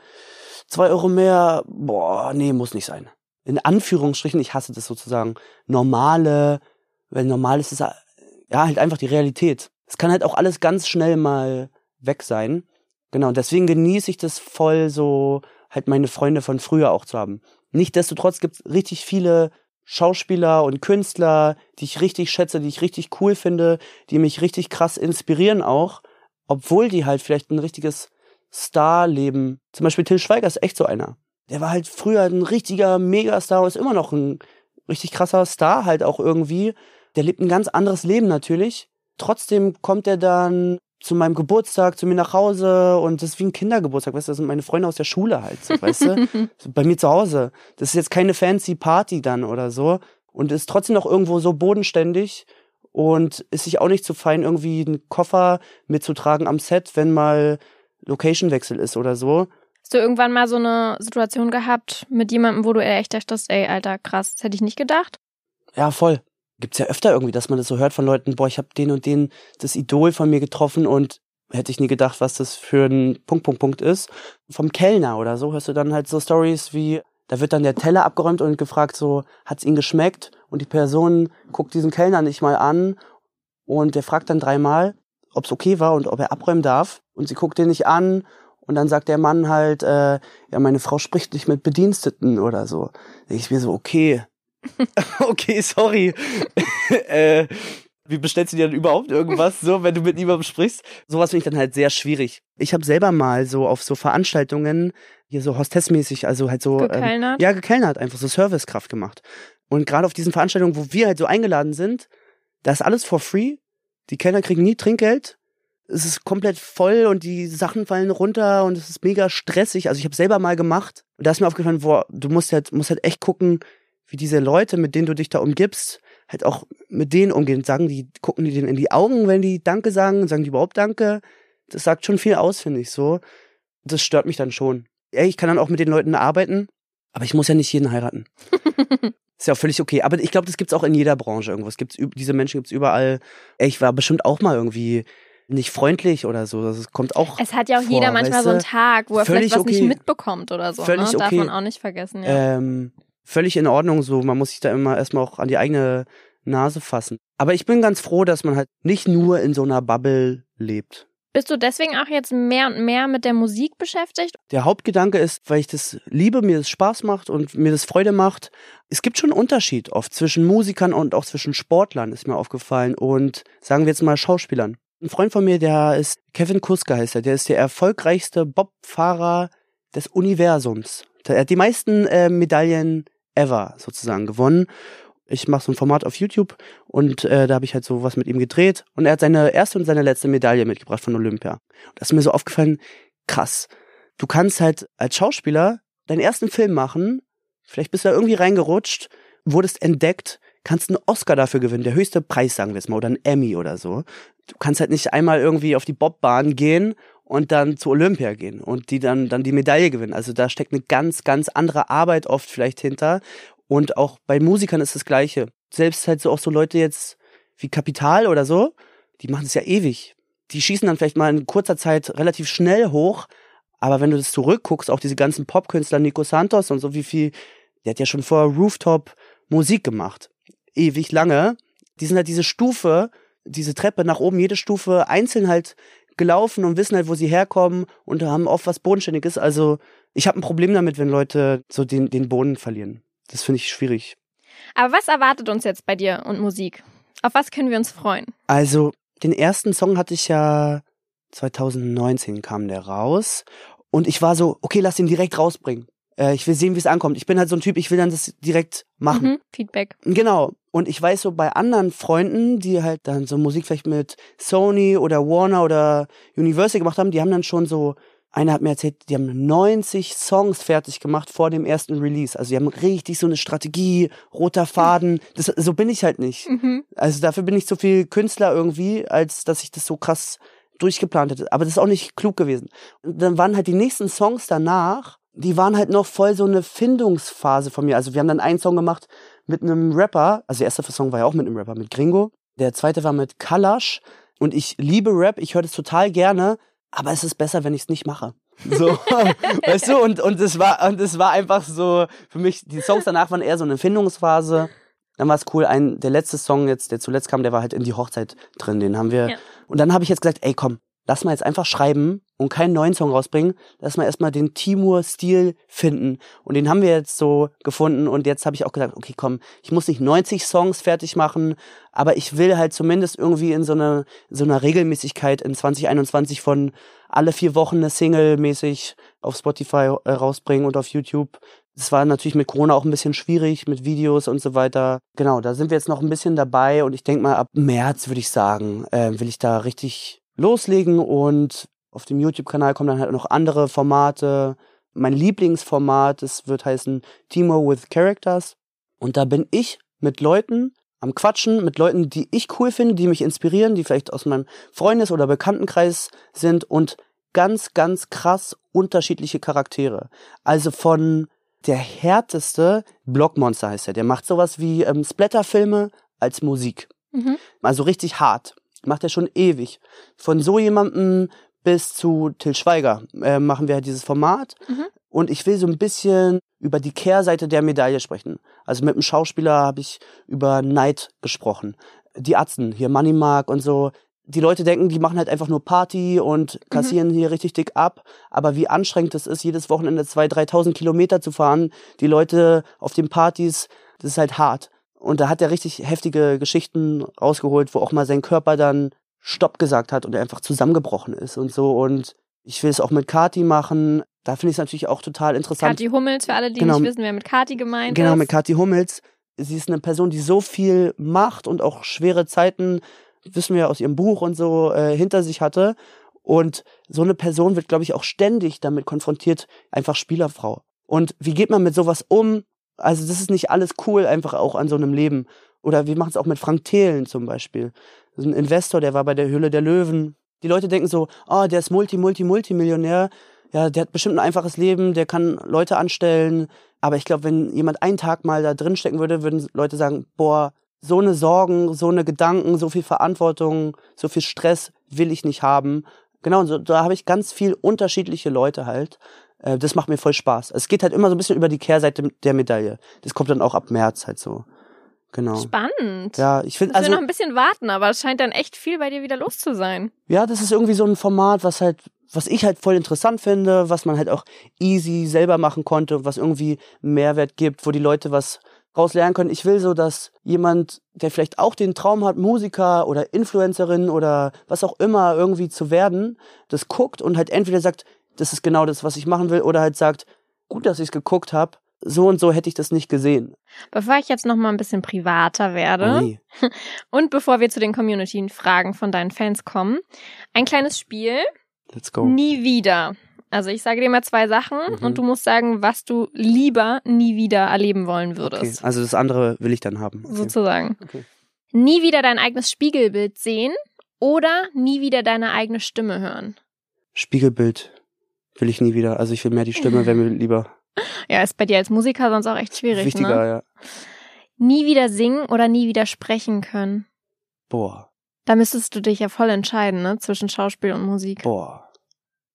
Speaker 1: zwei Euro mehr, boah, nee, muss nicht sein. In Anführungsstrichen, ich hasse das sozusagen, normale, weil normal ist es ja halt einfach die Realität. Es kann halt auch alles ganz schnell mal weg sein. Genau, und deswegen genieße ich das voll so, halt meine Freunde von früher auch zu haben. Nichtsdestotrotz gibt es richtig viele Schauspieler und Künstler, die ich richtig schätze, die ich richtig cool finde, die mich richtig krass inspirieren auch, obwohl die halt vielleicht ein richtiges Star-Leben. Zum Beispiel Till Schweiger ist echt so einer. Der war halt früher ein richtiger Megastar und ist immer noch ein richtig krasser Star halt auch irgendwie. Der lebt ein ganz anderes Leben natürlich. Trotzdem kommt er dann zu meinem Geburtstag zu mir nach Hause und das ist wie ein Kindergeburtstag, weißt du, das sind meine Freunde aus der Schule halt, so, weißt du, [LAUGHS] bei mir zu Hause. Das ist jetzt keine fancy Party dann oder so und ist trotzdem noch irgendwo so bodenständig und ist sich auch nicht zu fein, irgendwie einen Koffer mitzutragen am Set, wenn mal Location-Wechsel ist oder so.
Speaker 2: Hast du irgendwann mal so eine Situation gehabt mit jemandem, wo du echt dachtest, ey, Alter, krass, das hätte ich nicht gedacht?
Speaker 1: Ja, voll. Gibt's ja öfter irgendwie, dass man das so hört von Leuten, boah, ich habe den und den, das Idol von mir getroffen und hätte ich nie gedacht, was das für ein Punkt, Punkt, Punkt ist. Vom Kellner oder so hörst du dann halt so Stories wie, da wird dann der Teller abgeräumt und gefragt so, hat's ihnen geschmeckt? Und die Person guckt diesen Kellner nicht mal an und der fragt dann dreimal, ob's okay war und ob er abräumen darf. Und sie guckt den nicht an und dann sagt der Mann halt, äh, ja, meine Frau spricht nicht mit Bediensteten oder so. Ich mir so, okay, [LAUGHS] okay, sorry. [LAUGHS] äh, wie bestellst du dir dann überhaupt irgendwas, so, wenn du mit niemandem sprichst? Sowas finde ich dann halt sehr schwierig. Ich habe selber mal so auf so Veranstaltungen, hier so hostessmäßig, also halt so.
Speaker 2: Gekellnert?
Speaker 1: Ähm, ja, gekellnert, einfach so Servicekraft gemacht. Und gerade auf diesen Veranstaltungen, wo wir halt so eingeladen sind, da ist alles for free. Die Kellner kriegen nie Trinkgeld. Es ist komplett voll und die Sachen fallen runter und es ist mega stressig. Also ich habe selber mal gemacht und da ist mir aufgefallen, boah, du musst halt, musst halt echt gucken, wie diese Leute, mit denen du dich da umgibst, halt auch mit denen umgehen. Sagen die, gucken die denen in die Augen, wenn die Danke sagen, sagen die überhaupt Danke. Das sagt schon viel aus, finde ich so. Das stört mich dann schon. Ey, ich kann dann auch mit den Leuten arbeiten, aber ich muss ja nicht jeden heiraten. [LAUGHS] Ist ja auch völlig okay. Aber ich glaube, das gibt's auch in jeder Branche irgendwo. Es gibt's, diese Menschen gibt's überall. Ey, ich war bestimmt auch mal irgendwie nicht freundlich oder so. Das kommt auch.
Speaker 2: Es hat ja auch
Speaker 1: vor,
Speaker 2: jeder manchmal
Speaker 1: weißt
Speaker 2: so einen
Speaker 1: du?
Speaker 2: Tag, wo er vielleicht was nicht
Speaker 1: okay.
Speaker 2: mitbekommt oder so.
Speaker 1: Völlig
Speaker 2: ne? Darf
Speaker 1: okay.
Speaker 2: man auch nicht vergessen. Ja.
Speaker 1: Ähm, völlig in Ordnung so. Man muss sich da immer erstmal auch an die eigene Nase fassen. Aber ich bin ganz froh, dass man halt nicht nur in so einer Bubble lebt.
Speaker 2: Bist du deswegen auch jetzt mehr und mehr mit der Musik beschäftigt?
Speaker 1: Der Hauptgedanke ist, weil ich das liebe, mir das Spaß macht und mir das Freude macht. Es gibt schon einen Unterschied oft zwischen Musikern und auch zwischen Sportlern, ist mir aufgefallen. Und sagen wir jetzt mal Schauspielern. Ein Freund von mir, der ist Kevin Kuska heißt er, der ist der erfolgreichste Bobfahrer des Universums. Er hat die meisten äh, Medaillen ever sozusagen gewonnen. Ich mache so ein Format auf YouTube und äh, da habe ich halt so was mit ihm gedreht und er hat seine erste und seine letzte Medaille mitgebracht von Olympia. Das ist mir so aufgefallen, krass. Du kannst halt als Schauspieler deinen ersten Film machen, vielleicht bist du da irgendwie reingerutscht, wurdest entdeckt, kannst einen Oscar dafür gewinnen, der höchste Preis, sagen wir jetzt mal, oder ein Emmy oder so. Du kannst halt nicht einmal irgendwie auf die Bobbahn gehen und dann zu Olympia gehen und die dann, dann die Medaille gewinnen. Also da steckt eine ganz, ganz andere Arbeit oft vielleicht hinter. Und auch bei Musikern ist das Gleiche. Selbst halt so auch so Leute jetzt wie Kapital oder so, die machen es ja ewig. Die schießen dann vielleicht mal in kurzer Zeit relativ schnell hoch, aber wenn du das zurückguckst, auch diese ganzen Popkünstler, Nico Santos und so, wie viel, der hat ja schon vor Rooftop Musik gemacht. Ewig lange. Die sind halt diese Stufe, diese Treppe nach oben, jede Stufe einzeln halt gelaufen und wissen halt, wo sie herkommen und haben oft was Bodenständiges. Also ich habe ein Problem damit, wenn Leute so den, den Boden verlieren. Das finde ich schwierig.
Speaker 2: Aber was erwartet uns jetzt bei dir und Musik? Auf was können wir uns freuen?
Speaker 1: Also, den ersten Song hatte ich ja 2019 kam der raus. Und ich war so, okay, lass den direkt rausbringen. Äh, ich will sehen, wie es ankommt. Ich bin halt so ein Typ, ich will dann das direkt machen.
Speaker 2: Mhm, Feedback.
Speaker 1: Genau. Und ich weiß so bei anderen Freunden, die halt dann so Musik vielleicht mit Sony oder Warner oder Universal gemacht haben, die haben dann schon so, einer hat mir erzählt, die haben 90 Songs fertig gemacht vor dem ersten Release. Also die haben richtig so eine Strategie, roter Faden. Das, so bin ich halt nicht.
Speaker 2: Mhm.
Speaker 1: Also dafür bin ich zu viel Künstler irgendwie, als dass ich das so krass durchgeplant hätte. Aber das ist auch nicht klug gewesen. Und dann waren halt die nächsten Songs danach, die waren halt noch voll so eine Findungsphase von mir. Also wir haben dann einen Song gemacht mit einem Rapper. Also der erste Song war ja auch mit einem Rapper, mit Gringo. Der zweite war mit Kalash. Und ich liebe Rap, ich höre das total gerne, aber es ist besser, wenn ich es nicht mache. So, [LAUGHS] weißt du, und, und es war, und es war einfach so, für mich, die Songs danach waren eher so eine Findungsphase. Dann war es cool, ein, der letzte Song jetzt, der zuletzt kam, der war halt in die Hochzeit drin, den haben wir.
Speaker 2: Ja.
Speaker 1: Und dann habe ich jetzt gesagt, ey komm, lass mal jetzt einfach schreiben und keinen neuen Song rausbringen. Lass mal erstmal den Timur-Stil finden. Und den haben wir jetzt so gefunden. Und jetzt habe ich auch gesagt, okay, komm, ich muss nicht 90 Songs fertig machen, aber ich will halt zumindest irgendwie in so einer so einer Regelmäßigkeit in 2021 von alle vier Wochen eine Single mäßig auf Spotify äh, rausbringen und auf YouTube. Das war natürlich mit Corona auch ein bisschen schwierig, mit Videos und so weiter. Genau, da sind wir jetzt noch ein bisschen dabei und ich denke mal, ab März würde ich sagen, äh, will ich da richtig loslegen und auf dem YouTube-Kanal kommen dann halt noch andere Formate. Mein Lieblingsformat, das wird heißen Timo with Characters. Und da bin ich mit Leuten am Quatschen, mit Leuten, die ich cool finde, die mich inspirieren, die vielleicht aus meinem Freundes- oder Bekanntenkreis sind und ganz, ganz krass unterschiedliche Charaktere. Also von der härteste, Blockmonster heißt er, der macht sowas wie ähm, Splatterfilme als Musik.
Speaker 2: Mhm.
Speaker 1: Also richtig hart. Macht er schon ewig. Von so jemandem bis zu Till Schweiger äh, machen wir halt dieses Format.
Speaker 2: Mhm.
Speaker 1: Und ich will so ein bisschen über die Kehrseite der Medaille sprechen. Also mit einem Schauspieler habe ich über Neid gesprochen. Die Atzen, hier Money Mark und so. Die Leute denken, die machen halt einfach nur Party und kassieren hier richtig dick ab. Aber wie anstrengend es ist, jedes Wochenende 2.000, 3.000 Kilometer zu fahren, die Leute auf den Partys, das ist halt hart. Und da hat er richtig heftige Geschichten rausgeholt, wo auch mal sein Körper dann Stopp gesagt hat und er einfach zusammengebrochen ist und so. Und ich will es auch mit Kati machen. Da finde ich es natürlich auch total interessant.
Speaker 2: Kathi Hummels, für alle, die
Speaker 1: Genau.
Speaker 2: nicht wissen, wer mit Kathi gemeint
Speaker 1: Genau,
Speaker 2: ist.
Speaker 1: mit Kathi Hummels. Sie ist eine Person, die so viel macht und auch schwere Zeiten, wissen wir aus ihrem Buch und so, äh, hinter sich hatte. Und so eine Person wird, glaube ich, auch ständig damit konfrontiert, einfach Spielerfrau. Und wie geht man mit sowas um? Also das ist nicht alles cool, einfach auch an so einem Leben. Oder wir machen es auch mit Frank Thelen zum Beispiel. Ist ein Investor, der war bei der Höhle der Löwen. Die Leute denken so, oh, der ist Multi, Multi, Multimillionär. Ja, der hat bestimmt ein einfaches Leben, der kann Leute anstellen. Aber ich glaube, wenn jemand einen Tag mal da drin stecken würde, würden Leute sagen, boah, so eine Sorgen, so eine Gedanken, so viel Verantwortung, so viel Stress will ich nicht haben. Genau, so, da habe ich ganz viel unterschiedliche Leute halt. Äh, das macht mir voll Spaß. Es geht halt immer so ein bisschen über die Kehrseite der Medaille. Das kommt dann auch ab März halt so. Genau.
Speaker 2: Spannend.
Speaker 1: Ja, ich finde also
Speaker 2: wir noch ein bisschen warten, aber es scheint dann echt viel bei dir wieder los zu sein.
Speaker 1: ja, das ist irgendwie so ein Format, was halt was ich halt voll interessant finde, was man halt auch easy selber machen konnte, was irgendwie Mehrwert gibt, wo die Leute was raus lernen können. Ich will so, dass jemand, der vielleicht auch den Traum hat, Musiker oder Influencerin oder was auch immer irgendwie zu werden, das guckt und halt entweder sagt, das ist genau das, was ich machen will, oder halt sagt, gut, dass ich es geguckt habe, so und so hätte ich das nicht gesehen.
Speaker 2: Bevor ich jetzt noch mal ein bisschen privater werde
Speaker 1: Ui. [LAUGHS]
Speaker 2: und bevor wir zu den Community-Fragen von deinen Fans kommen, ein kleines Spiel.
Speaker 1: Let's go.
Speaker 2: Nie wieder. Also ich sage dir mal zwei Sachen
Speaker 1: Mhm.
Speaker 2: und du musst sagen, was du lieber nie wieder erleben wollen
Speaker 1: Okay.
Speaker 2: würdest.
Speaker 1: Also das andere will ich dann haben. Okay.
Speaker 2: Sozusagen.
Speaker 1: Okay.
Speaker 2: Nie wieder dein eigenes Spiegelbild sehen oder nie wieder deine eigene Stimme hören.
Speaker 1: Spiegelbild will ich nie wieder. Also ich will mehr die Stimme, wäre mir lieber. [LAUGHS]
Speaker 2: Ja, ist bei dir als Musiker sonst auch echt schwierig.
Speaker 1: Wichtiger,
Speaker 2: Ne?
Speaker 1: ja.
Speaker 2: Nie wieder singen oder nie wieder sprechen können.
Speaker 1: Boah,
Speaker 2: Da müsstest du dich ja voll entscheiden, ne? Zwischen Schauspiel und Musik.
Speaker 1: boah.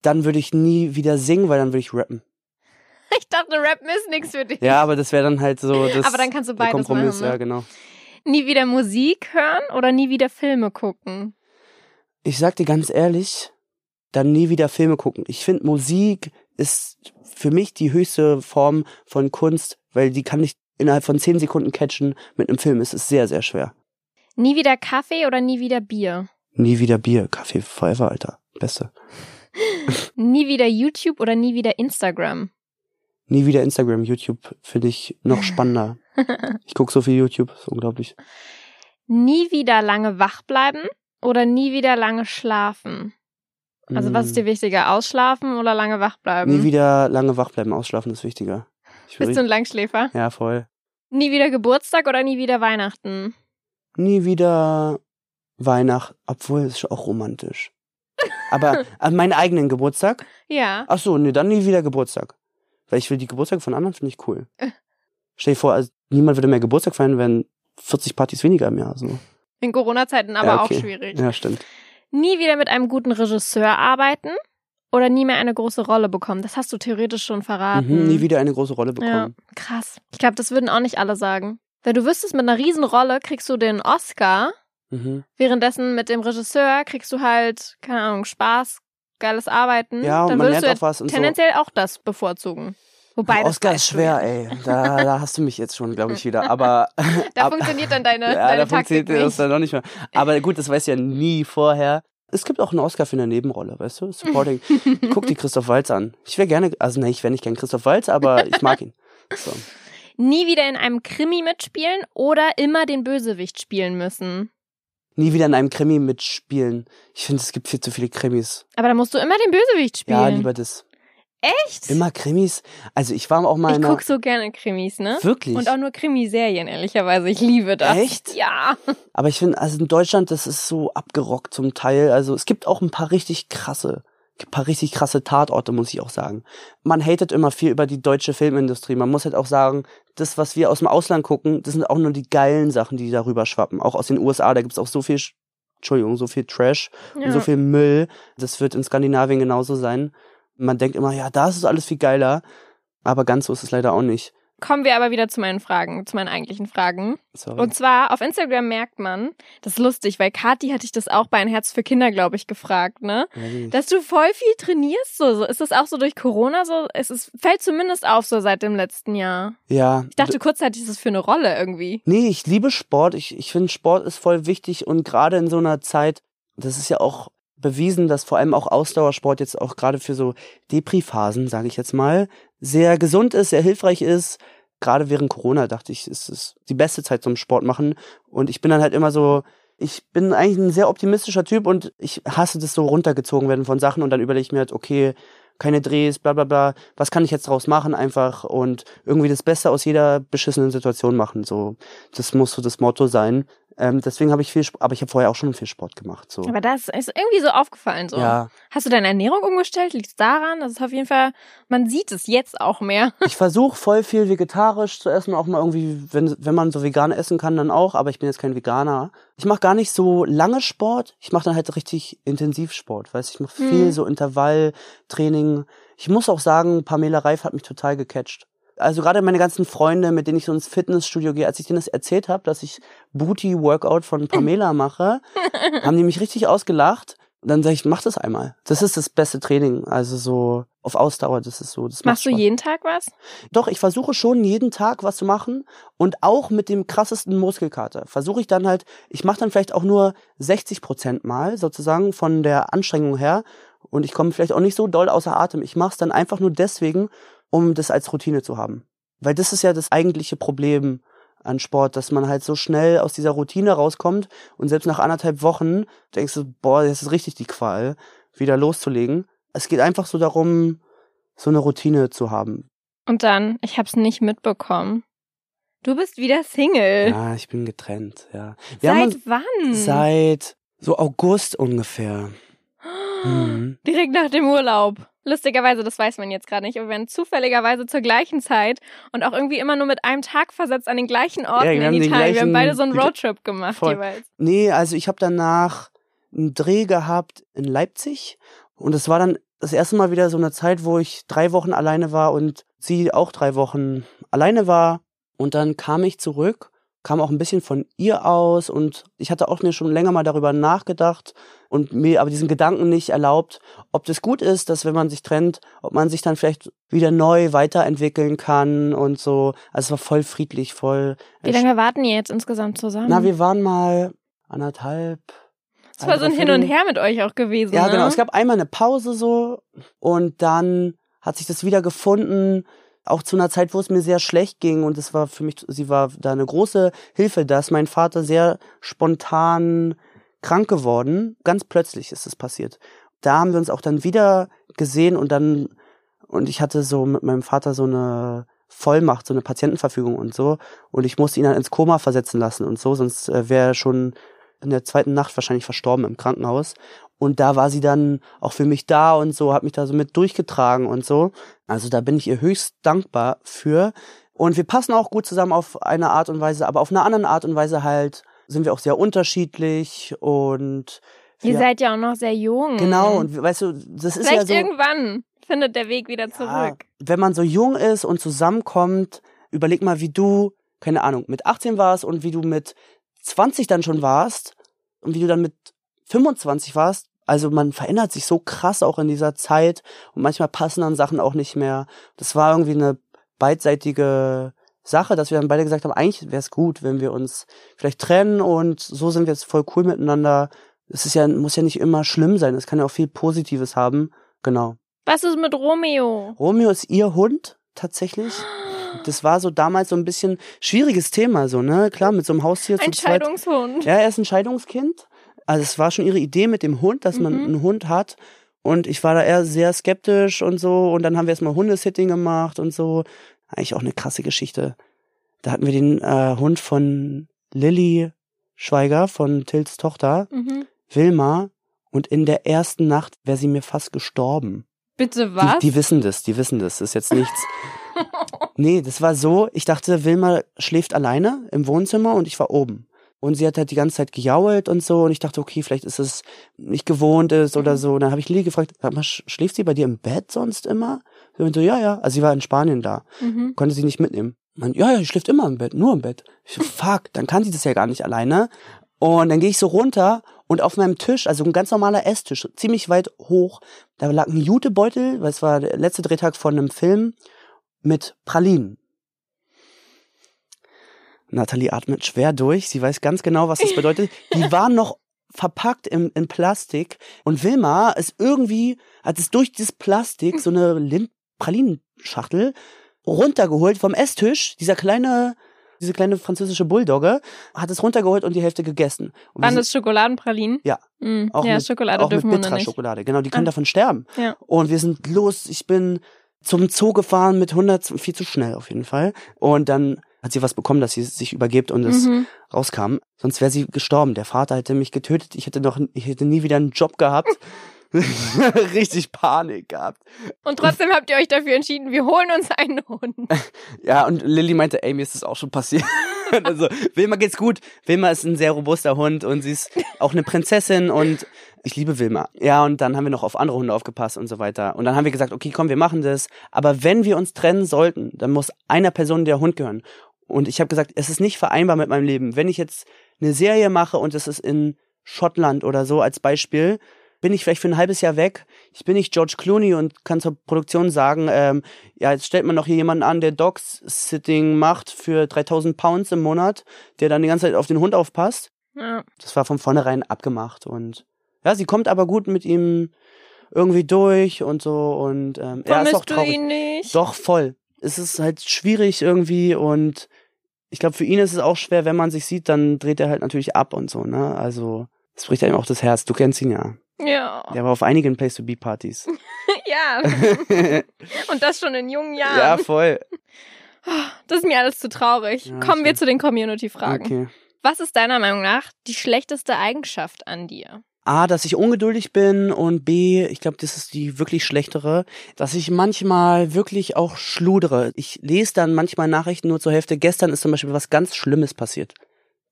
Speaker 1: Dann würde ich nie wieder singen, weil dann würde ich rappen. [LAUGHS]
Speaker 2: Ich dachte, Rappen ist nichts für dich.
Speaker 1: Ja, aber das wäre dann halt so das
Speaker 2: Aber dann kannst du beides
Speaker 1: Kompromiss,
Speaker 2: machen. Ne?
Speaker 1: ja, genau.
Speaker 2: Nie wieder Musik hören oder nie wieder Filme gucken.
Speaker 1: Ich sag dir ganz ehrlich, dann nie wieder Filme gucken. Ich finde, Musik ist für mich die höchste Form von Kunst, weil die kann ich innerhalb von zehn Sekunden catchen. Mit einem Film ist es sehr, sehr schwer.
Speaker 2: Nie wieder Kaffee oder nie wieder Bier.
Speaker 1: Nie wieder Bier, Kaffee forever, Alter. Beste. [LAUGHS]
Speaker 2: Nie wieder YouTube oder nie wieder Instagram.
Speaker 1: Nie wieder Instagram, YouTube finde ich noch spannender. [LAUGHS] Ich guck so viel YouTube, ist unglaublich.
Speaker 2: Nie wieder lange wach bleiben oder nie wieder lange schlafen. Also was ist dir wichtiger, ausschlafen oder lange wach bleiben?
Speaker 1: Mm. Nie wieder lange wach bleiben, ausschlafen ist wichtiger. Ich
Speaker 2: Bist du ein Langschläfer?
Speaker 1: ja, voll.
Speaker 2: Nie wieder Geburtstag oder nie wieder Weihnachten?
Speaker 1: Nie wieder Weihnacht, obwohl es ist auch romantisch. Aber [LAUGHS] an meinen eigenen Geburtstag?
Speaker 2: Ja.
Speaker 1: Ach so, nee, dann nie wieder Geburtstag. Weil ich will die Geburtstag von anderen, finde ich cool. [LAUGHS] Stell dir vor, also niemand würde mehr Geburtstag feiern, wenn 40 Partys weniger im Jahr. So.
Speaker 2: In Corona-Zeiten aber
Speaker 1: Ja, okay.
Speaker 2: auch schwierig.
Speaker 1: Ja, stimmt.
Speaker 2: Nie wieder mit einem guten Regisseur arbeiten oder nie mehr eine große Rolle bekommen. Das hast du theoretisch schon verraten.
Speaker 1: Mhm, nie wieder eine große Rolle
Speaker 2: Ah, Ja,
Speaker 1: bekommen.
Speaker 2: krass. Ich glaube, das würden auch nicht alle sagen. Wenn du wüsstest, mit einer Riesenrolle kriegst du den Oscar,
Speaker 1: Mhm.
Speaker 2: währenddessen mit dem Regisseur kriegst du halt, keine Ahnung, Spaß, geiles Arbeiten.
Speaker 1: Ja, und
Speaker 2: Dann
Speaker 1: man
Speaker 2: würdest
Speaker 1: lernt
Speaker 2: du
Speaker 1: auch was und so.
Speaker 2: tendenziell auch das bevorzugen. Wobei das
Speaker 1: Oscar ist schwer, ey. Da, da hast du mich jetzt schon, glaube ich, wieder. Aber [LAUGHS]
Speaker 2: Da
Speaker 1: ab-
Speaker 2: funktioniert dann deine, [LAUGHS]
Speaker 1: ja,
Speaker 2: deine
Speaker 1: da
Speaker 2: Taktik
Speaker 1: funktioniert das
Speaker 2: nicht.
Speaker 1: dann noch nicht mehr. Aber gut, das weiß ich ja nie vorher. Es gibt auch einen Oscar für eine Nebenrolle, weißt du? [LAUGHS] Supporting. Guck dir Christoph Waltz an. Ich wäre gerne, also nee, ich wäre nicht gern Christoph Waltz, aber ich mag ihn. So.
Speaker 2: Nie wieder in einem Krimi mitspielen oder immer den Bösewicht spielen müssen.
Speaker 1: Nie wieder in einem Krimi mitspielen. Ich finde, es gibt viel zu viele Krimis.
Speaker 2: Aber da musst du immer den Bösewicht spielen.
Speaker 1: Ja, lieber das.
Speaker 2: Echt?
Speaker 1: Immer Krimis. Also ich war auch mal
Speaker 2: Ich
Speaker 1: in einer...
Speaker 2: guck so gerne Krimis, ne?
Speaker 1: Wirklich?
Speaker 2: Und auch nur Krimiserien, ehrlicherweise. Ich liebe das.
Speaker 1: Echt?
Speaker 2: Ja.
Speaker 1: Aber ich finde, also in Deutschland, das ist so abgerockt zum Teil. Also es gibt auch ein paar richtig krasse, ein paar richtig krasse Tatorte, muss ich auch sagen. Man hatet immer viel über die deutsche Filmindustrie. Man muss halt auch sagen, das, was wir aus dem Ausland gucken, das sind auch nur die geilen Sachen, die darüber schwappen. Auch aus den USA, da gibt's auch so viel, Sch- Entschuldigung, so viel Trash und
Speaker 2: Ja.
Speaker 1: so viel Müll. Das wird in Skandinavien genauso sein. Man denkt immer, ja, da ist es alles viel geiler. Aber ganz so ist es leider auch nicht.
Speaker 2: Kommen wir aber wieder zu meinen Fragen, zu meinen eigentlichen Fragen.
Speaker 1: Sorry.
Speaker 2: Und zwar auf Instagram merkt man, das ist lustig, weil Kathi hatte ich das auch bei Ein Herz für Kinder, glaube ich, gefragt, ne?
Speaker 1: Nicht.
Speaker 2: Dass du voll viel trainierst, so. so. Ist das auch so durch Corona so? Es ist, fällt zumindest auf so seit dem letzten Jahr.
Speaker 1: ja.
Speaker 2: Ich dachte kurzzeitig, ist das für eine Rolle irgendwie.
Speaker 1: Nee, ich liebe Sport. Ich, ich finde, Sport ist voll wichtig und gerade in so einer Zeit, das ist ja auch bewiesen, dass vor allem auch Ausdauersport jetzt auch gerade für so Depri-Phasen, sage ich jetzt mal, sehr gesund ist, sehr hilfreich ist. Gerade während Corona dachte ich, ist es die beste Zeit zum Sport machen. Und ich bin dann halt immer so, ich bin eigentlich ein sehr optimistischer Typ und ich hasse das so runtergezogen werden von Sachen und dann überlege ich mir halt, okay, keine Drehs, bla bla bla. Was kann ich jetzt draus machen einfach und irgendwie das Beste aus jeder beschissenen Situation machen. So, das muss so das Motto sein. Ähm, deswegen habe ich viel, aber ich habe vorher auch schon viel Sport gemacht. So.
Speaker 2: Aber das ist irgendwie so aufgefallen. So.
Speaker 1: Ja,
Speaker 2: Hast du deine Ernährung umgestellt? Liegt es daran? Das ist auf jeden Fall, man sieht es jetzt auch mehr. [LAUGHS]
Speaker 1: ich versuche voll viel vegetarisch zu essen, auch mal irgendwie, wenn, wenn man so vegan essen kann, dann auch, aber ich bin jetzt kein Veganer. Ich mache gar nicht so lange Sport, ich mache dann halt richtig Intensivsport, weißt ich mache viel
Speaker 2: Mhm.
Speaker 1: so Intervalltraining. Ich muss auch sagen, Pamela Reif hat mich total gecatcht. Also gerade meine ganzen Freunde, mit denen ich so ins Fitnessstudio gehe, als ich denen das erzählt habe, dass ich Booty-Workout von Pamela [LAUGHS] mache, haben die mich richtig ausgelacht. Und dann sage ich, mach das einmal. Das ist das beste Training. Also so auf Ausdauer, das ist so. Das
Speaker 2: Machst du jeden Tag was?
Speaker 1: Doch, ich versuche schon jeden Tag was zu machen und auch mit dem krassesten Muskelkater. Versuche ich dann halt, ich mache dann vielleicht auch nur 60 Prozent mal sozusagen von der Anstrengung her und ich komme vielleicht auch nicht so doll außer Atem. Ich mache es dann einfach nur deswegen, um das als Routine zu haben. Weil das ist ja das eigentliche Problem an Sport, dass man halt so schnell aus dieser Routine rauskommt und selbst nach anderthalb Wochen denkst du, boah, das ist richtig die Qual, wieder loszulegen. Es geht einfach so darum, so eine Routine zu haben.
Speaker 2: Und dann, ich hab's nicht mitbekommen. Du bist wieder Single.
Speaker 1: Ja, ich bin getrennt, ja. Wir
Speaker 2: Seit
Speaker 1: uns
Speaker 2: wann?
Speaker 1: seit so August ungefähr. Mhm. [GASPS]
Speaker 2: Direkt nach dem Urlaub. Lustigerweise, das weiß man jetzt gerade nicht, aber wir waren zufälligerweise zur gleichen Zeit und auch irgendwie immer nur mit einem Tag versetzt an den gleichen Orten
Speaker 1: wir
Speaker 2: in Italien.
Speaker 1: den
Speaker 2: wir haben
Speaker 1: gleichen-
Speaker 2: beide so einen Roadtrip gemacht
Speaker 1: Voll.
Speaker 2: jeweils.
Speaker 1: Nee, also ich habe danach einen Dreh gehabt in Leipzig und es war dann das erste Mal wieder so eine Zeit, wo ich drei Wochen alleine war und sie auch drei Wochen alleine war und dann kam ich zurück, kam auch ein bisschen von ihr aus und ich hatte auch mir schon länger mal darüber nachgedacht und mir aber diesen Gedanken nicht erlaubt, ob das gut ist, dass wenn man sich trennt, ob man sich dann vielleicht wieder neu weiterentwickeln kann und so. Also es war voll friedlich, voll.
Speaker 2: Wie lange warten ihr jetzt insgesamt zusammen?
Speaker 1: Na, wir waren mal anderthalb.
Speaker 2: Es war so ein Hin und Her mit euch auch gewesen.
Speaker 1: Ja,
Speaker 2: ne?
Speaker 1: genau. Es gab einmal eine Pause so und dann hat sich das wieder gefunden. Auch zu einer Zeit, wo es mir sehr schlecht ging und es war für mich, sie war da eine große Hilfe, dass mein Vater sehr spontan krank geworden. Ganz plötzlich ist es passiert. Da haben wir uns auch dann wieder gesehen und dann, und ich hatte so mit meinem Vater so eine Vollmacht, so eine Patientenverfügung und so. Und ich musste ihn dann ins Koma versetzen lassen und so, sonst äh, wäre er schon in der zweiten Nacht wahrscheinlich verstorben im Krankenhaus. Und da war sie dann auch für mich da und so, hat mich da so mit durchgetragen und so. Also da bin ich ihr höchst dankbar für. Und wir passen auch gut zusammen auf eine Art und Weise, aber auf einer anderen Art und Weise halt sind wir auch sehr unterschiedlich und
Speaker 2: Ihr
Speaker 1: wir-
Speaker 2: seid ja auch noch sehr jung.
Speaker 1: genau und weißt du, das ist
Speaker 2: Vielleicht
Speaker 1: ja so
Speaker 2: irgendwann findet der Weg wieder
Speaker 1: ja,
Speaker 2: zurück.
Speaker 1: wenn man so jung ist und zusammenkommt, überleg mal, wie du, keine Ahnung, mit 18 warst und wie du mit 20 dann schon warst und wie du dann mit 25 warst. Also man verändert sich so krass auch in dieser Zeit und manchmal passen dann Sachen auch nicht mehr. Das war irgendwie eine beidseitige Sache, dass wir dann beide gesagt haben, eigentlich wäre es gut, wenn wir uns vielleicht trennen und so sind wir jetzt voll cool miteinander. Es ist ja, muss ja nicht immer schlimm sein, es kann ja auch viel Positives haben. Genau.
Speaker 2: Was ist mit Romeo?
Speaker 1: Romeo ist ihr Hund tatsächlich. [GASPS] Das war so damals so ein bisschen schwieriges Thema, so, ne? Klar, mit so einem Haustier
Speaker 2: Ein
Speaker 1: zu zweit.
Speaker 2: Scheidungshund.
Speaker 1: Ja, er ist ein Scheidungskind. Also es war schon ihre Idee mit dem Hund, dass man
Speaker 2: Mhm.
Speaker 1: einen Hund hat. Und ich war da eher sehr skeptisch und so. Und dann haben wir erstmal Hundesitting gemacht und so. Eigentlich auch eine krasse Geschichte. Da hatten wir den äh, Hund von Lilly Schweiger, von Tils Tochter,
Speaker 2: Mhm.
Speaker 1: Wilma. Und in der ersten Nacht wäre sie mir fast gestorben.
Speaker 2: Bitte was?
Speaker 1: Die, die wissen das, die wissen das. Das ist jetzt nichts. [LAUGHS] nee, das war so, ich dachte, Wilma schläft alleine im Wohnzimmer und ich war oben. Und sie hat halt die ganze Zeit gejault und so. Und ich dachte, okay, vielleicht ist es nicht gewohnt ist oder
Speaker 2: Mhm.
Speaker 1: so. Und dann habe ich Lili gefragt, schläft sie bei dir im Bett sonst immer? Sie meinte so, ja, ja. Also sie war in Spanien da.
Speaker 2: mhm.
Speaker 1: Konnte sie nicht mitnehmen. Man, ja, ja, sie schläft immer im Bett, nur im Bett. Ich so, fuck, dann kann sie das ja gar nicht alleine. Und dann gehe ich so runter und auf meinem Tisch, also ein ganz normaler Esstisch, ziemlich weit hoch, da lag ein Jutebeutel, weil es war der letzte Drehtag von einem Film mit Pralinen. Nathalie atmet schwer durch. Sie weiß ganz genau, was das bedeutet. Die [LAUGHS] waren noch verpackt in, in Plastik und Wilma ist irgendwie, hat es durch dieses Plastik so eine Lind Pralinenschachtel runtergeholt vom Esstisch. Dieser kleine, diese kleine französische Bulldogge hat es runtergeholt und die Hälfte gegessen. Und
Speaker 2: Waren das Schokoladenpralinen?
Speaker 1: ja,
Speaker 2: Mm.
Speaker 1: Auch
Speaker 2: ja,
Speaker 1: mit,
Speaker 2: Schokolade
Speaker 1: auch mit
Speaker 2: dürfen
Speaker 1: bitterer
Speaker 2: nicht.
Speaker 1: Schokolade. Genau, die können
Speaker 2: Ah.
Speaker 1: davon sterben.
Speaker 2: Ja.
Speaker 1: Und wir sind los. Ich bin zum Zoo gefahren mit 100, viel zu schnell auf jeden Fall. Und dann hat sie was bekommen, dass sie sich übergibt und es
Speaker 2: Mhm.
Speaker 1: rauskam. Sonst wäre sie gestorben. Der Vater hätte mich getötet. Ich hätte noch, ich hätte nie wieder einen Job gehabt. [LAUGHS] Richtig Panik gehabt.
Speaker 2: Und trotzdem habt ihr euch dafür entschieden, wir holen uns einen Hund. [LAUGHS]
Speaker 1: Ja, und Lilly meinte, ey, mir ist das auch schon passiert. [LAUGHS] also, Wilma geht's gut. Wilma ist ein sehr robuster Hund und sie ist auch eine Prinzessin und ich liebe Wilma. Ja, und dann haben wir noch auf andere Hunde aufgepasst und so weiter. Und dann haben wir gesagt, okay, komm, wir machen das. Aber wenn wir uns trennen sollten, dann muss einer Person der Hund gehören. Und ich habe gesagt, es ist nicht vereinbar mit meinem Leben. Wenn ich jetzt eine Serie mache und es ist in Schottland oder so als Beispiel, bin ich vielleicht für ein halbes Jahr weg. Ich bin nicht George Clooney und kann zur Produktion sagen, ähm, ja, jetzt stellt man noch hier jemanden an, der Dogs-Sitting macht für 3000 Pounds im Monat, der dann die ganze Zeit auf den Hund aufpasst.
Speaker 2: Ja.
Speaker 1: Das war von vornherein abgemacht und ja, sie kommt aber gut mit ihm irgendwie durch und so und ähm, er ist auch
Speaker 2: Vermisst du
Speaker 1: traurig.
Speaker 2: ihn nicht?
Speaker 1: Doch, voll. Es ist halt schwierig irgendwie und ich glaube, für ihn ist es auch schwer, wenn man sich sieht, dann dreht er halt natürlich ab und so, ne? Also, es bricht einem auch das Herz. Du kennst ihn ja.
Speaker 2: Ja.
Speaker 1: Der war auf einigen Place-to-Be-Partys. [LAUGHS] [LAUGHS]
Speaker 2: Ja. Und das schon in jungen Jahren.
Speaker 1: ja, voll.
Speaker 2: Das ist mir alles zu traurig.
Speaker 1: Ja,
Speaker 2: Kommen wir zu den Community-Fragen.
Speaker 1: Okay.
Speaker 2: Was ist deiner Meinung nach die schlechteste Eigenschaft an dir?
Speaker 1: A, dass ich ungeduldig bin und B, ich glaube, das ist die wirklich schlechtere, dass ich manchmal wirklich auch schludere. Ich lese dann manchmal Nachrichten nur zur Hälfte. Gestern ist zum Beispiel was ganz Schlimmes passiert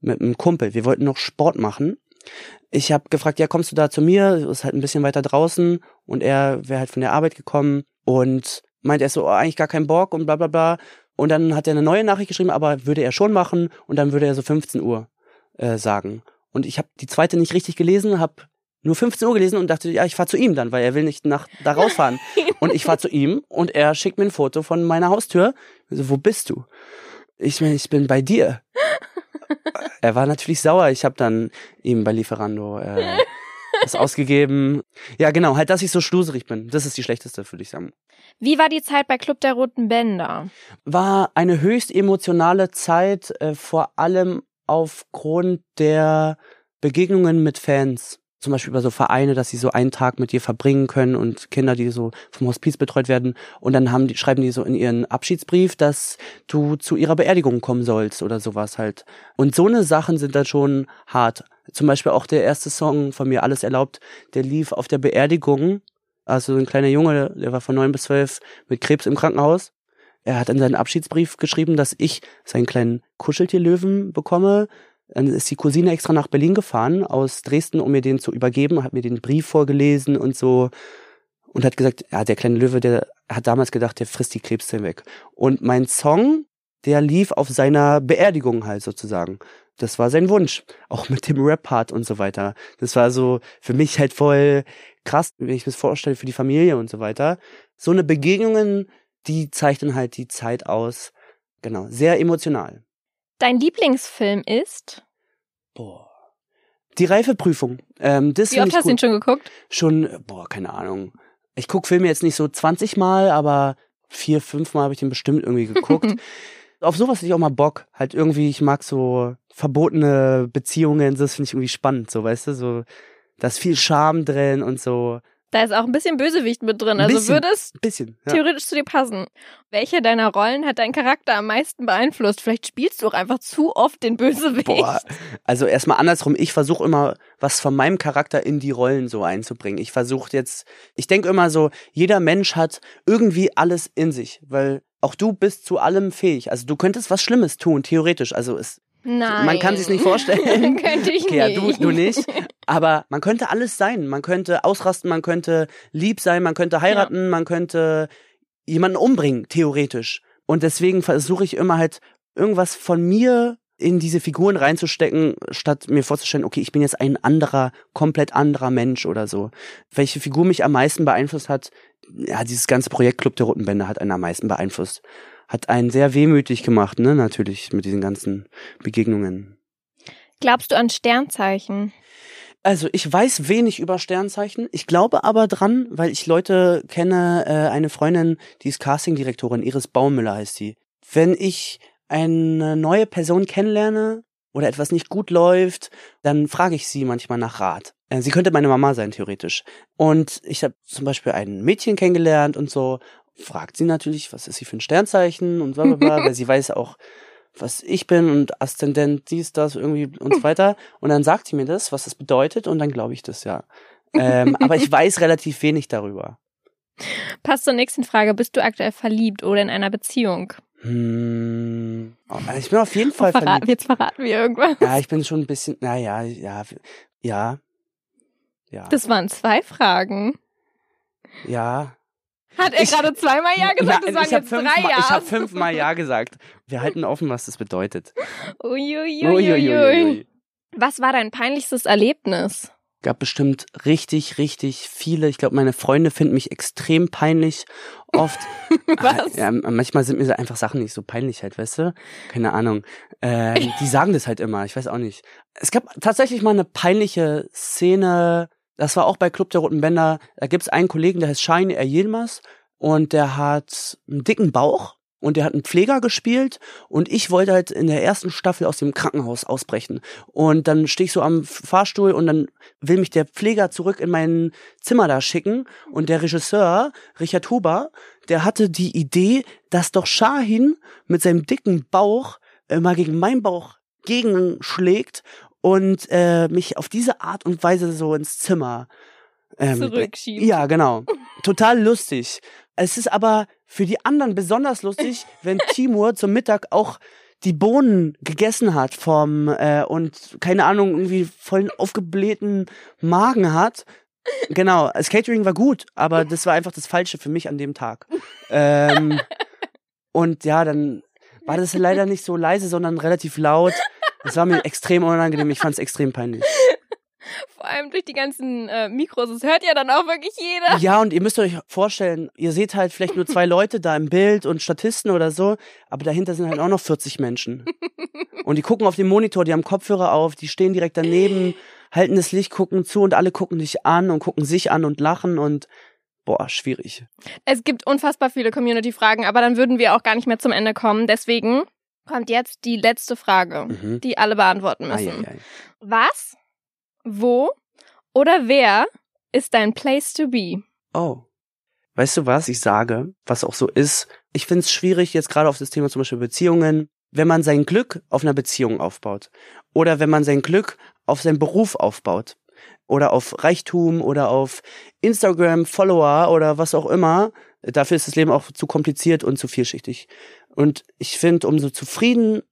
Speaker 1: mit einem Kumpel. Wir wollten noch Sport machen. Ich habe gefragt, ja, kommst du da zu mir? Ist halt ein bisschen weiter draußen und er wäre halt von der Arbeit gekommen und meint er so, oh, eigentlich gar keinen Bock und bla bla bla. Und dann hat er eine neue Nachricht geschrieben, aber würde er schon machen und dann würde er so 15 Uhr äh, sagen. Und ich habe die zweite nicht richtig gelesen, habe nur 15 Uhr gelesen und dachte, ja, ich fahr zu ihm dann, weil er will nicht nach da rausfahren. [LAUGHS] und ich fahr zu ihm und er schickt mir ein Foto von meiner Haustür. So, wo bist du? Ich meine, ich bin bei dir. [LAUGHS] er war natürlich sauer. Ich habe dann ihm bei Lieferando äh, das [LAUGHS] ausgegeben. Ja, genau, halt, dass ich so schluserig bin. Das ist die schlechteste, würde ich sagen.
Speaker 2: Wie war die Zeit bei Club der Roten Bänder?
Speaker 1: War eine höchst emotionale Zeit, äh, vor allem aufgrund der Begegnungen mit Fans. Zum Beispiel über so Vereine, dass sie so einen Tag mit dir verbringen können und Kinder, die so vom Hospiz betreut werden. Und dann haben die, schreiben die so in ihren Abschiedsbrief, dass du zu ihrer Beerdigung kommen sollst oder sowas halt. Und so eine Sachen sind dann schon hart. Zum Beispiel auch der erste Song von mir, Alles erlaubt, der lief auf der Beerdigung. Also ein kleiner Junge, der war von neun bis zwölf mit Krebs im Krankenhaus. Er hat in seinen Abschiedsbrief geschrieben, dass ich seinen kleinen Kuscheltierlöwen bekomme. Dann ist die Cousine extra nach Berlin gefahren aus Dresden, um mir den zu übergeben, hat mir den Brief vorgelesen und so und hat gesagt, ja, der kleine Löwe, der hat damals gedacht, der frisst die Krebszellen weg. Und mein Song, der lief auf seiner Beerdigung halt sozusagen. Das war sein Wunsch. Auch mit dem Rap-Part und so weiter. Das war so für mich halt voll krass, wenn ich mir das vorstelle, für die Familie und so weiter. So eine Begegnungen, die zeichnen halt die Zeit aus. Genau, sehr emotional.
Speaker 2: Dein Lieblingsfilm ist?
Speaker 1: Boah. Die Reifeprüfung. Ähm, das
Speaker 2: Wie oft hast du ihn schon geguckt?
Speaker 1: Schon, boah, keine Ahnung. Ich guck Filme jetzt nicht so 20 Mal, aber vier, fünf Mal habe ich den bestimmt irgendwie [LAUGHS] geguckt. Auf sowas hätte ich auch mal Bock. Halt irgendwie, ich mag so verbotene Beziehungen, das finde ich irgendwie spannend, so, weißt du, so, da ist viel Charme drin und so.
Speaker 2: Da ist auch ein bisschen Bösewicht mit drin. Also
Speaker 1: bisschen.
Speaker 2: würde es
Speaker 1: Bisschen. Ja.
Speaker 2: theoretisch zu dir passen. Welche deiner Rollen hat deinen Charakter am meisten beeinflusst? Vielleicht spielst du auch einfach zu oft den Bösewicht.
Speaker 1: Boah, also erstmal andersrum, ich versuche immer was von meinem Charakter in die Rollen so einzubringen. Ich versuche jetzt, ich denke immer so, jeder Mensch hat irgendwie alles in sich, weil auch du bist zu allem fähig. Also du könntest was Schlimmes tun, theoretisch. Also es,
Speaker 2: Nein.
Speaker 1: man kann sich's nicht vorstellen. [LAUGHS]
Speaker 2: Könnte ich
Speaker 1: okay, ja,
Speaker 2: nicht.
Speaker 1: du, du nicht. Aber man könnte alles sein. Man könnte ausrasten, man könnte lieb sein, man könnte heiraten, man könnte jemanden umbringen, theoretisch. Und deswegen versuche ich immer halt irgendwas von mir in diese Figuren reinzustecken, statt mir vorzustellen, okay, ich bin jetzt ein anderer, komplett anderer Mensch oder so. Welche Figur mich am meisten beeinflusst hat, ja, dieses ganze Projekt Club der Roten Bände hat einen am meisten beeinflusst. Hat einen sehr wehmütig gemacht, ne, natürlich, mit diesen ganzen Begegnungen.
Speaker 2: Glaubst du an Sternzeichen?
Speaker 1: Also ich weiß wenig über Sternzeichen. Ich glaube aber dran, weil ich Leute kenne, äh, eine Freundin, die ist Castingdirektorin, Iris Baumüller heißt sie. Wenn ich eine neue Person kennenlerne oder etwas nicht gut läuft, dann frage ich sie manchmal nach Rat. Äh, Sie könnte meine Mama sein, theoretisch. Und ich habe zum Beispiel ein Mädchen kennengelernt und so. Fragt sie natürlich, was ist sie für ein Sternzeichen und bla bla bla, [LAUGHS] weil sie weiß auch, was ich bin und Aszendent, dies, das, irgendwie und so weiter. Und dann sagt sie mir das, was das bedeutet, und dann glaube ich das ja. Ähm, [LAUGHS] aber ich weiß relativ wenig darüber.
Speaker 2: Passt zur nächsten Frage. Bist du aktuell verliebt oder in einer Beziehung?
Speaker 1: Hm, ich bin auf jeden
Speaker 2: Oh,
Speaker 1: Fall
Speaker 2: verraten,
Speaker 1: verliebt.
Speaker 2: jetzt verraten wir irgendwas.
Speaker 1: Ja, ich bin schon ein bisschen, naja, ja, ja, ja,
Speaker 2: Das waren zwei Fragen.
Speaker 1: ja.
Speaker 2: Hat er
Speaker 1: Ich-
Speaker 2: gerade zweimal Ja gesagt?
Speaker 1: Ja,
Speaker 2: das waren
Speaker 1: ich habe
Speaker 2: jetzt drei
Speaker 1: fünfmal,
Speaker 2: Ja.
Speaker 1: ich hab fünfmal Ja gesagt. Wir halten offen, was das bedeutet.
Speaker 2: Uiuiuiui.
Speaker 1: Uiuiui.
Speaker 2: Was war dein peinlichstes Erlebnis?
Speaker 1: gab bestimmt richtig, richtig viele. Ich glaube, meine Freunde finden mich extrem peinlich. Oft. [LAUGHS]
Speaker 2: Was?
Speaker 1: Ja, manchmal sind mir einfach Sachen nicht so peinlich halt, weißt du? Keine Ahnung. Ähm, die sagen das halt immer. Ich weiß auch nicht. Es gab tatsächlich mal eine peinliche Szene. Das war auch bei Club der Roten Bänder. Da gibt's einen Kollegen, der heißt Shine R. Yilmaz und der hat einen dicken Bauch und der hat einen Pfleger gespielt und ich wollte halt in der ersten Staffel aus dem Krankenhaus ausbrechen. Und dann stehe ich so am Fahrstuhl und dann will mich der Pfleger zurück in mein Zimmer da schicken und der Regisseur, Richard Huber, der hatte die Idee, dass doch Shahin mit seinem dicken Bauch äh, mal gegen meinen Bauch gegenschlägt und äh, mich auf diese Art und Weise so ins Zimmer ähm,
Speaker 2: Zurückschiebt.
Speaker 1: ja, genau. [LAUGHS] Total lustig. Es ist aber für die anderen besonders lustig, [LAUGHS] wenn Timur zum Mittag auch die Bohnen gegessen hat vom äh, und keine Ahnung irgendwie vollen aufgeblähten Magen hat. Genau, das Catering war gut, aber das war einfach das Falsche für mich an dem Tag. Ähm, [LAUGHS] und ja, dann war das leider nicht so leise, sondern relativ laut. Das war mir extrem unangenehm. Ich fand es extrem peinlich.
Speaker 2: Vor allem durch die ganzen äh, Mikros. Das hört ja dann auch wirklich jeder.
Speaker 1: Ja, und ihr müsst euch vorstellen, ihr seht halt vielleicht nur zwei Leute da im Bild und Statisten oder so, aber dahinter sind halt auch noch 40 Menschen. Und die gucken auf den Monitor, die haben Kopfhörer auf, die stehen direkt daneben, halten das Licht, gucken zu und alle gucken dich an und gucken sich an und lachen und boah, schwierig.
Speaker 2: Es gibt unfassbar viele Community-Fragen, aber dann würden wir auch gar nicht mehr zum Ende kommen. Deswegen kommt jetzt die letzte Frage,
Speaker 1: Mhm.
Speaker 2: die alle beantworten
Speaker 1: Ei,
Speaker 2: müssen.
Speaker 1: ei, ei.
Speaker 2: Was, wo oder wer ist dein Place to be?
Speaker 1: Oh. Weißt du was? Ich sage, was auch so ist. Ich finde es schwierig, jetzt gerade auf das Thema zum Beispiel Beziehungen, wenn man sein Glück auf einer Beziehung aufbaut. Oder wenn man sein Glück auf seinen Beruf aufbaut. Oder auf Reichtum oder auf Instagram, Follower oder was auch immer. Dafür ist das Leben auch zu kompliziert und zu vielschichtig. Und ich finde, um so zufrieden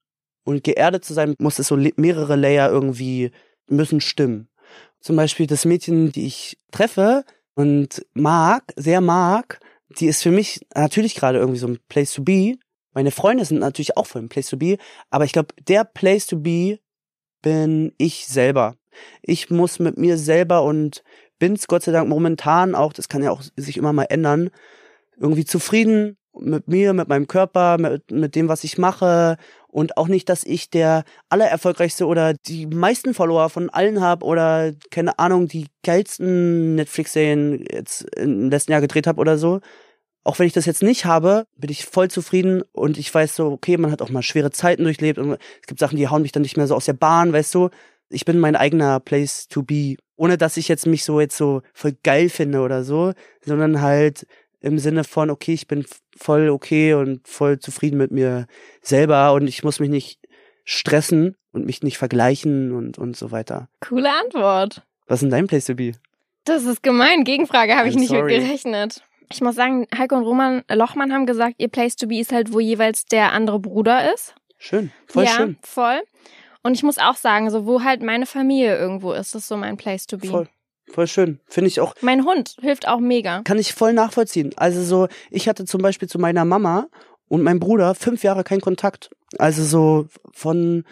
Speaker 1: und geerdet zu sein, muss es so mehrere Layer irgendwie müssen stimmen. Zum Beispiel das Mädchen, die ich treffe und mag, sehr mag, die ist für mich natürlich gerade irgendwie so ein Place to be. Meine Freunde sind natürlich auch voll ein Place to be, aber ich glaube, der Place to be bin ich selber. Ich muss mit mir selber und bin's Gott sei Dank momentan auch, das kann ja auch sich immer mal ändern, irgendwie zufrieden mit mir, mit meinem Körper, mit, mit dem, was ich mache und auch nicht, dass ich der allererfolgreichste oder die meisten Follower von allen habe oder keine Ahnung, die geilsten Netflix-Serien jetzt im letzten Jahr gedreht habe oder so. Auch wenn ich das jetzt nicht habe, bin ich voll zufrieden und ich weiß so, okay, man hat auch mal schwere Zeiten durchlebt und es gibt Sachen, die hauen mich dann nicht mehr so aus der Bahn, weißt du. Ich bin mein eigener Place to be, ohne dass ich jetzt mich so jetzt so voll geil finde oder so, sondern halt im Sinne von, okay, ich bin voll okay und voll zufrieden mit mir selber und ich muss mich nicht stressen und mich nicht vergleichen und, und so weiter.
Speaker 2: Coole Antwort.
Speaker 1: Was ist denn dein Place to be?
Speaker 2: Das ist gemein. Gegenfrage habe ich nicht
Speaker 1: sorry.
Speaker 2: mit gerechnet. Ich muss sagen, Heiko und Roman Lochmann haben gesagt, ihr Place to be ist halt, wo jeweils der andere Bruder ist.
Speaker 1: Schön, voll
Speaker 2: ja,
Speaker 1: schön.
Speaker 2: voll. Und ich muss auch sagen, so wo halt meine Familie irgendwo ist, ist so mein Place to be.
Speaker 1: Voll, voll schön. Finde ich auch,
Speaker 2: Mein Hund hilft auch mega.
Speaker 1: kann ich voll nachvollziehen. Also so, ich hatte zum Beispiel zu meiner Mama und meinem Bruder fünf Jahre keinen Kontakt. Also so von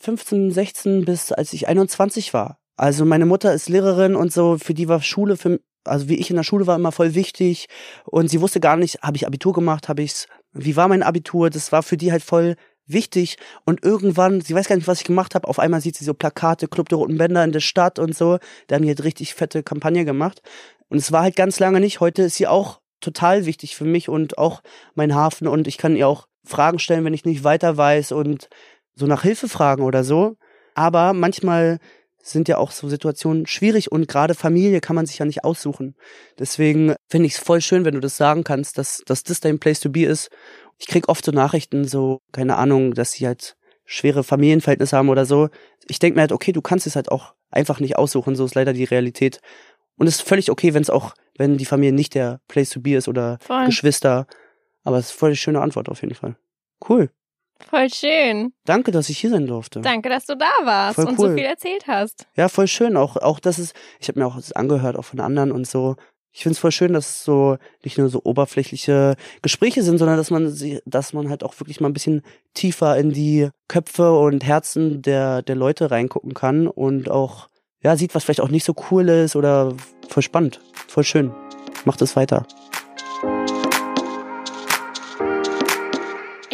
Speaker 1: 15, 16 bis als ich 21 war. Also meine Mutter ist Lehrerin und so, für die war Schule, für, also wie ich in der Schule war, immer voll wichtig. Und sie wusste gar nicht, habe ich Abitur gemacht, habe ich's, wie war mein Abitur? Das war für die halt voll wichtig. Und irgendwann, sie weiß gar nicht, was ich gemacht habe, auf einmal sieht sie so Plakate, Club der Roten Bänder in der Stadt und so. Da haben die halt richtig fette Kampagne gemacht. Und es war halt ganz lange nicht. Heute ist sie auch total wichtig für mich und auch mein Hafen. Und ich kann ihr auch Fragen stellen, wenn ich nicht weiter weiß und so nach Hilfe fragen oder so. Aber manchmal sind ja auch so Situationen schwierig und gerade Familie kann man sich ja nicht aussuchen. Deswegen finde ich es voll schön, wenn du das sagen kannst, dass, dass das dein Place to be ist. Ich krieg oft so Nachrichten, so, keine Ahnung, dass sie halt schwere Familienverhältnisse haben oder so. Ich denke mir halt, okay, du kannst es halt auch einfach nicht aussuchen, so ist leider die Realität. Und es ist völlig okay, wenn es auch, wenn die Familie nicht der Place to be ist oder
Speaker 2: Voll.
Speaker 1: Geschwister. Aber es ist voll die schöne Antwort auf jeden Fall. Cool.
Speaker 2: Voll schön.
Speaker 1: Danke, dass ich hier sein durfte.
Speaker 2: Danke, dass du da warst
Speaker 1: Voll
Speaker 2: und
Speaker 1: cool.
Speaker 2: so viel erzählt hast.
Speaker 1: Ja, voll schön. Auch, auch das ist, ich habe mir auch das angehört, auch von anderen und so. Ich find's voll schön, dass es so nicht nur so oberflächliche Gespräche sind, sondern dass man sie, dass man halt auch wirklich mal ein bisschen tiefer in die Köpfe und Herzen der, der Leute reingucken kann und auch, ja, sieht, was vielleicht auch nicht so cool ist oder voll spannend. Voll schön. Macht es weiter.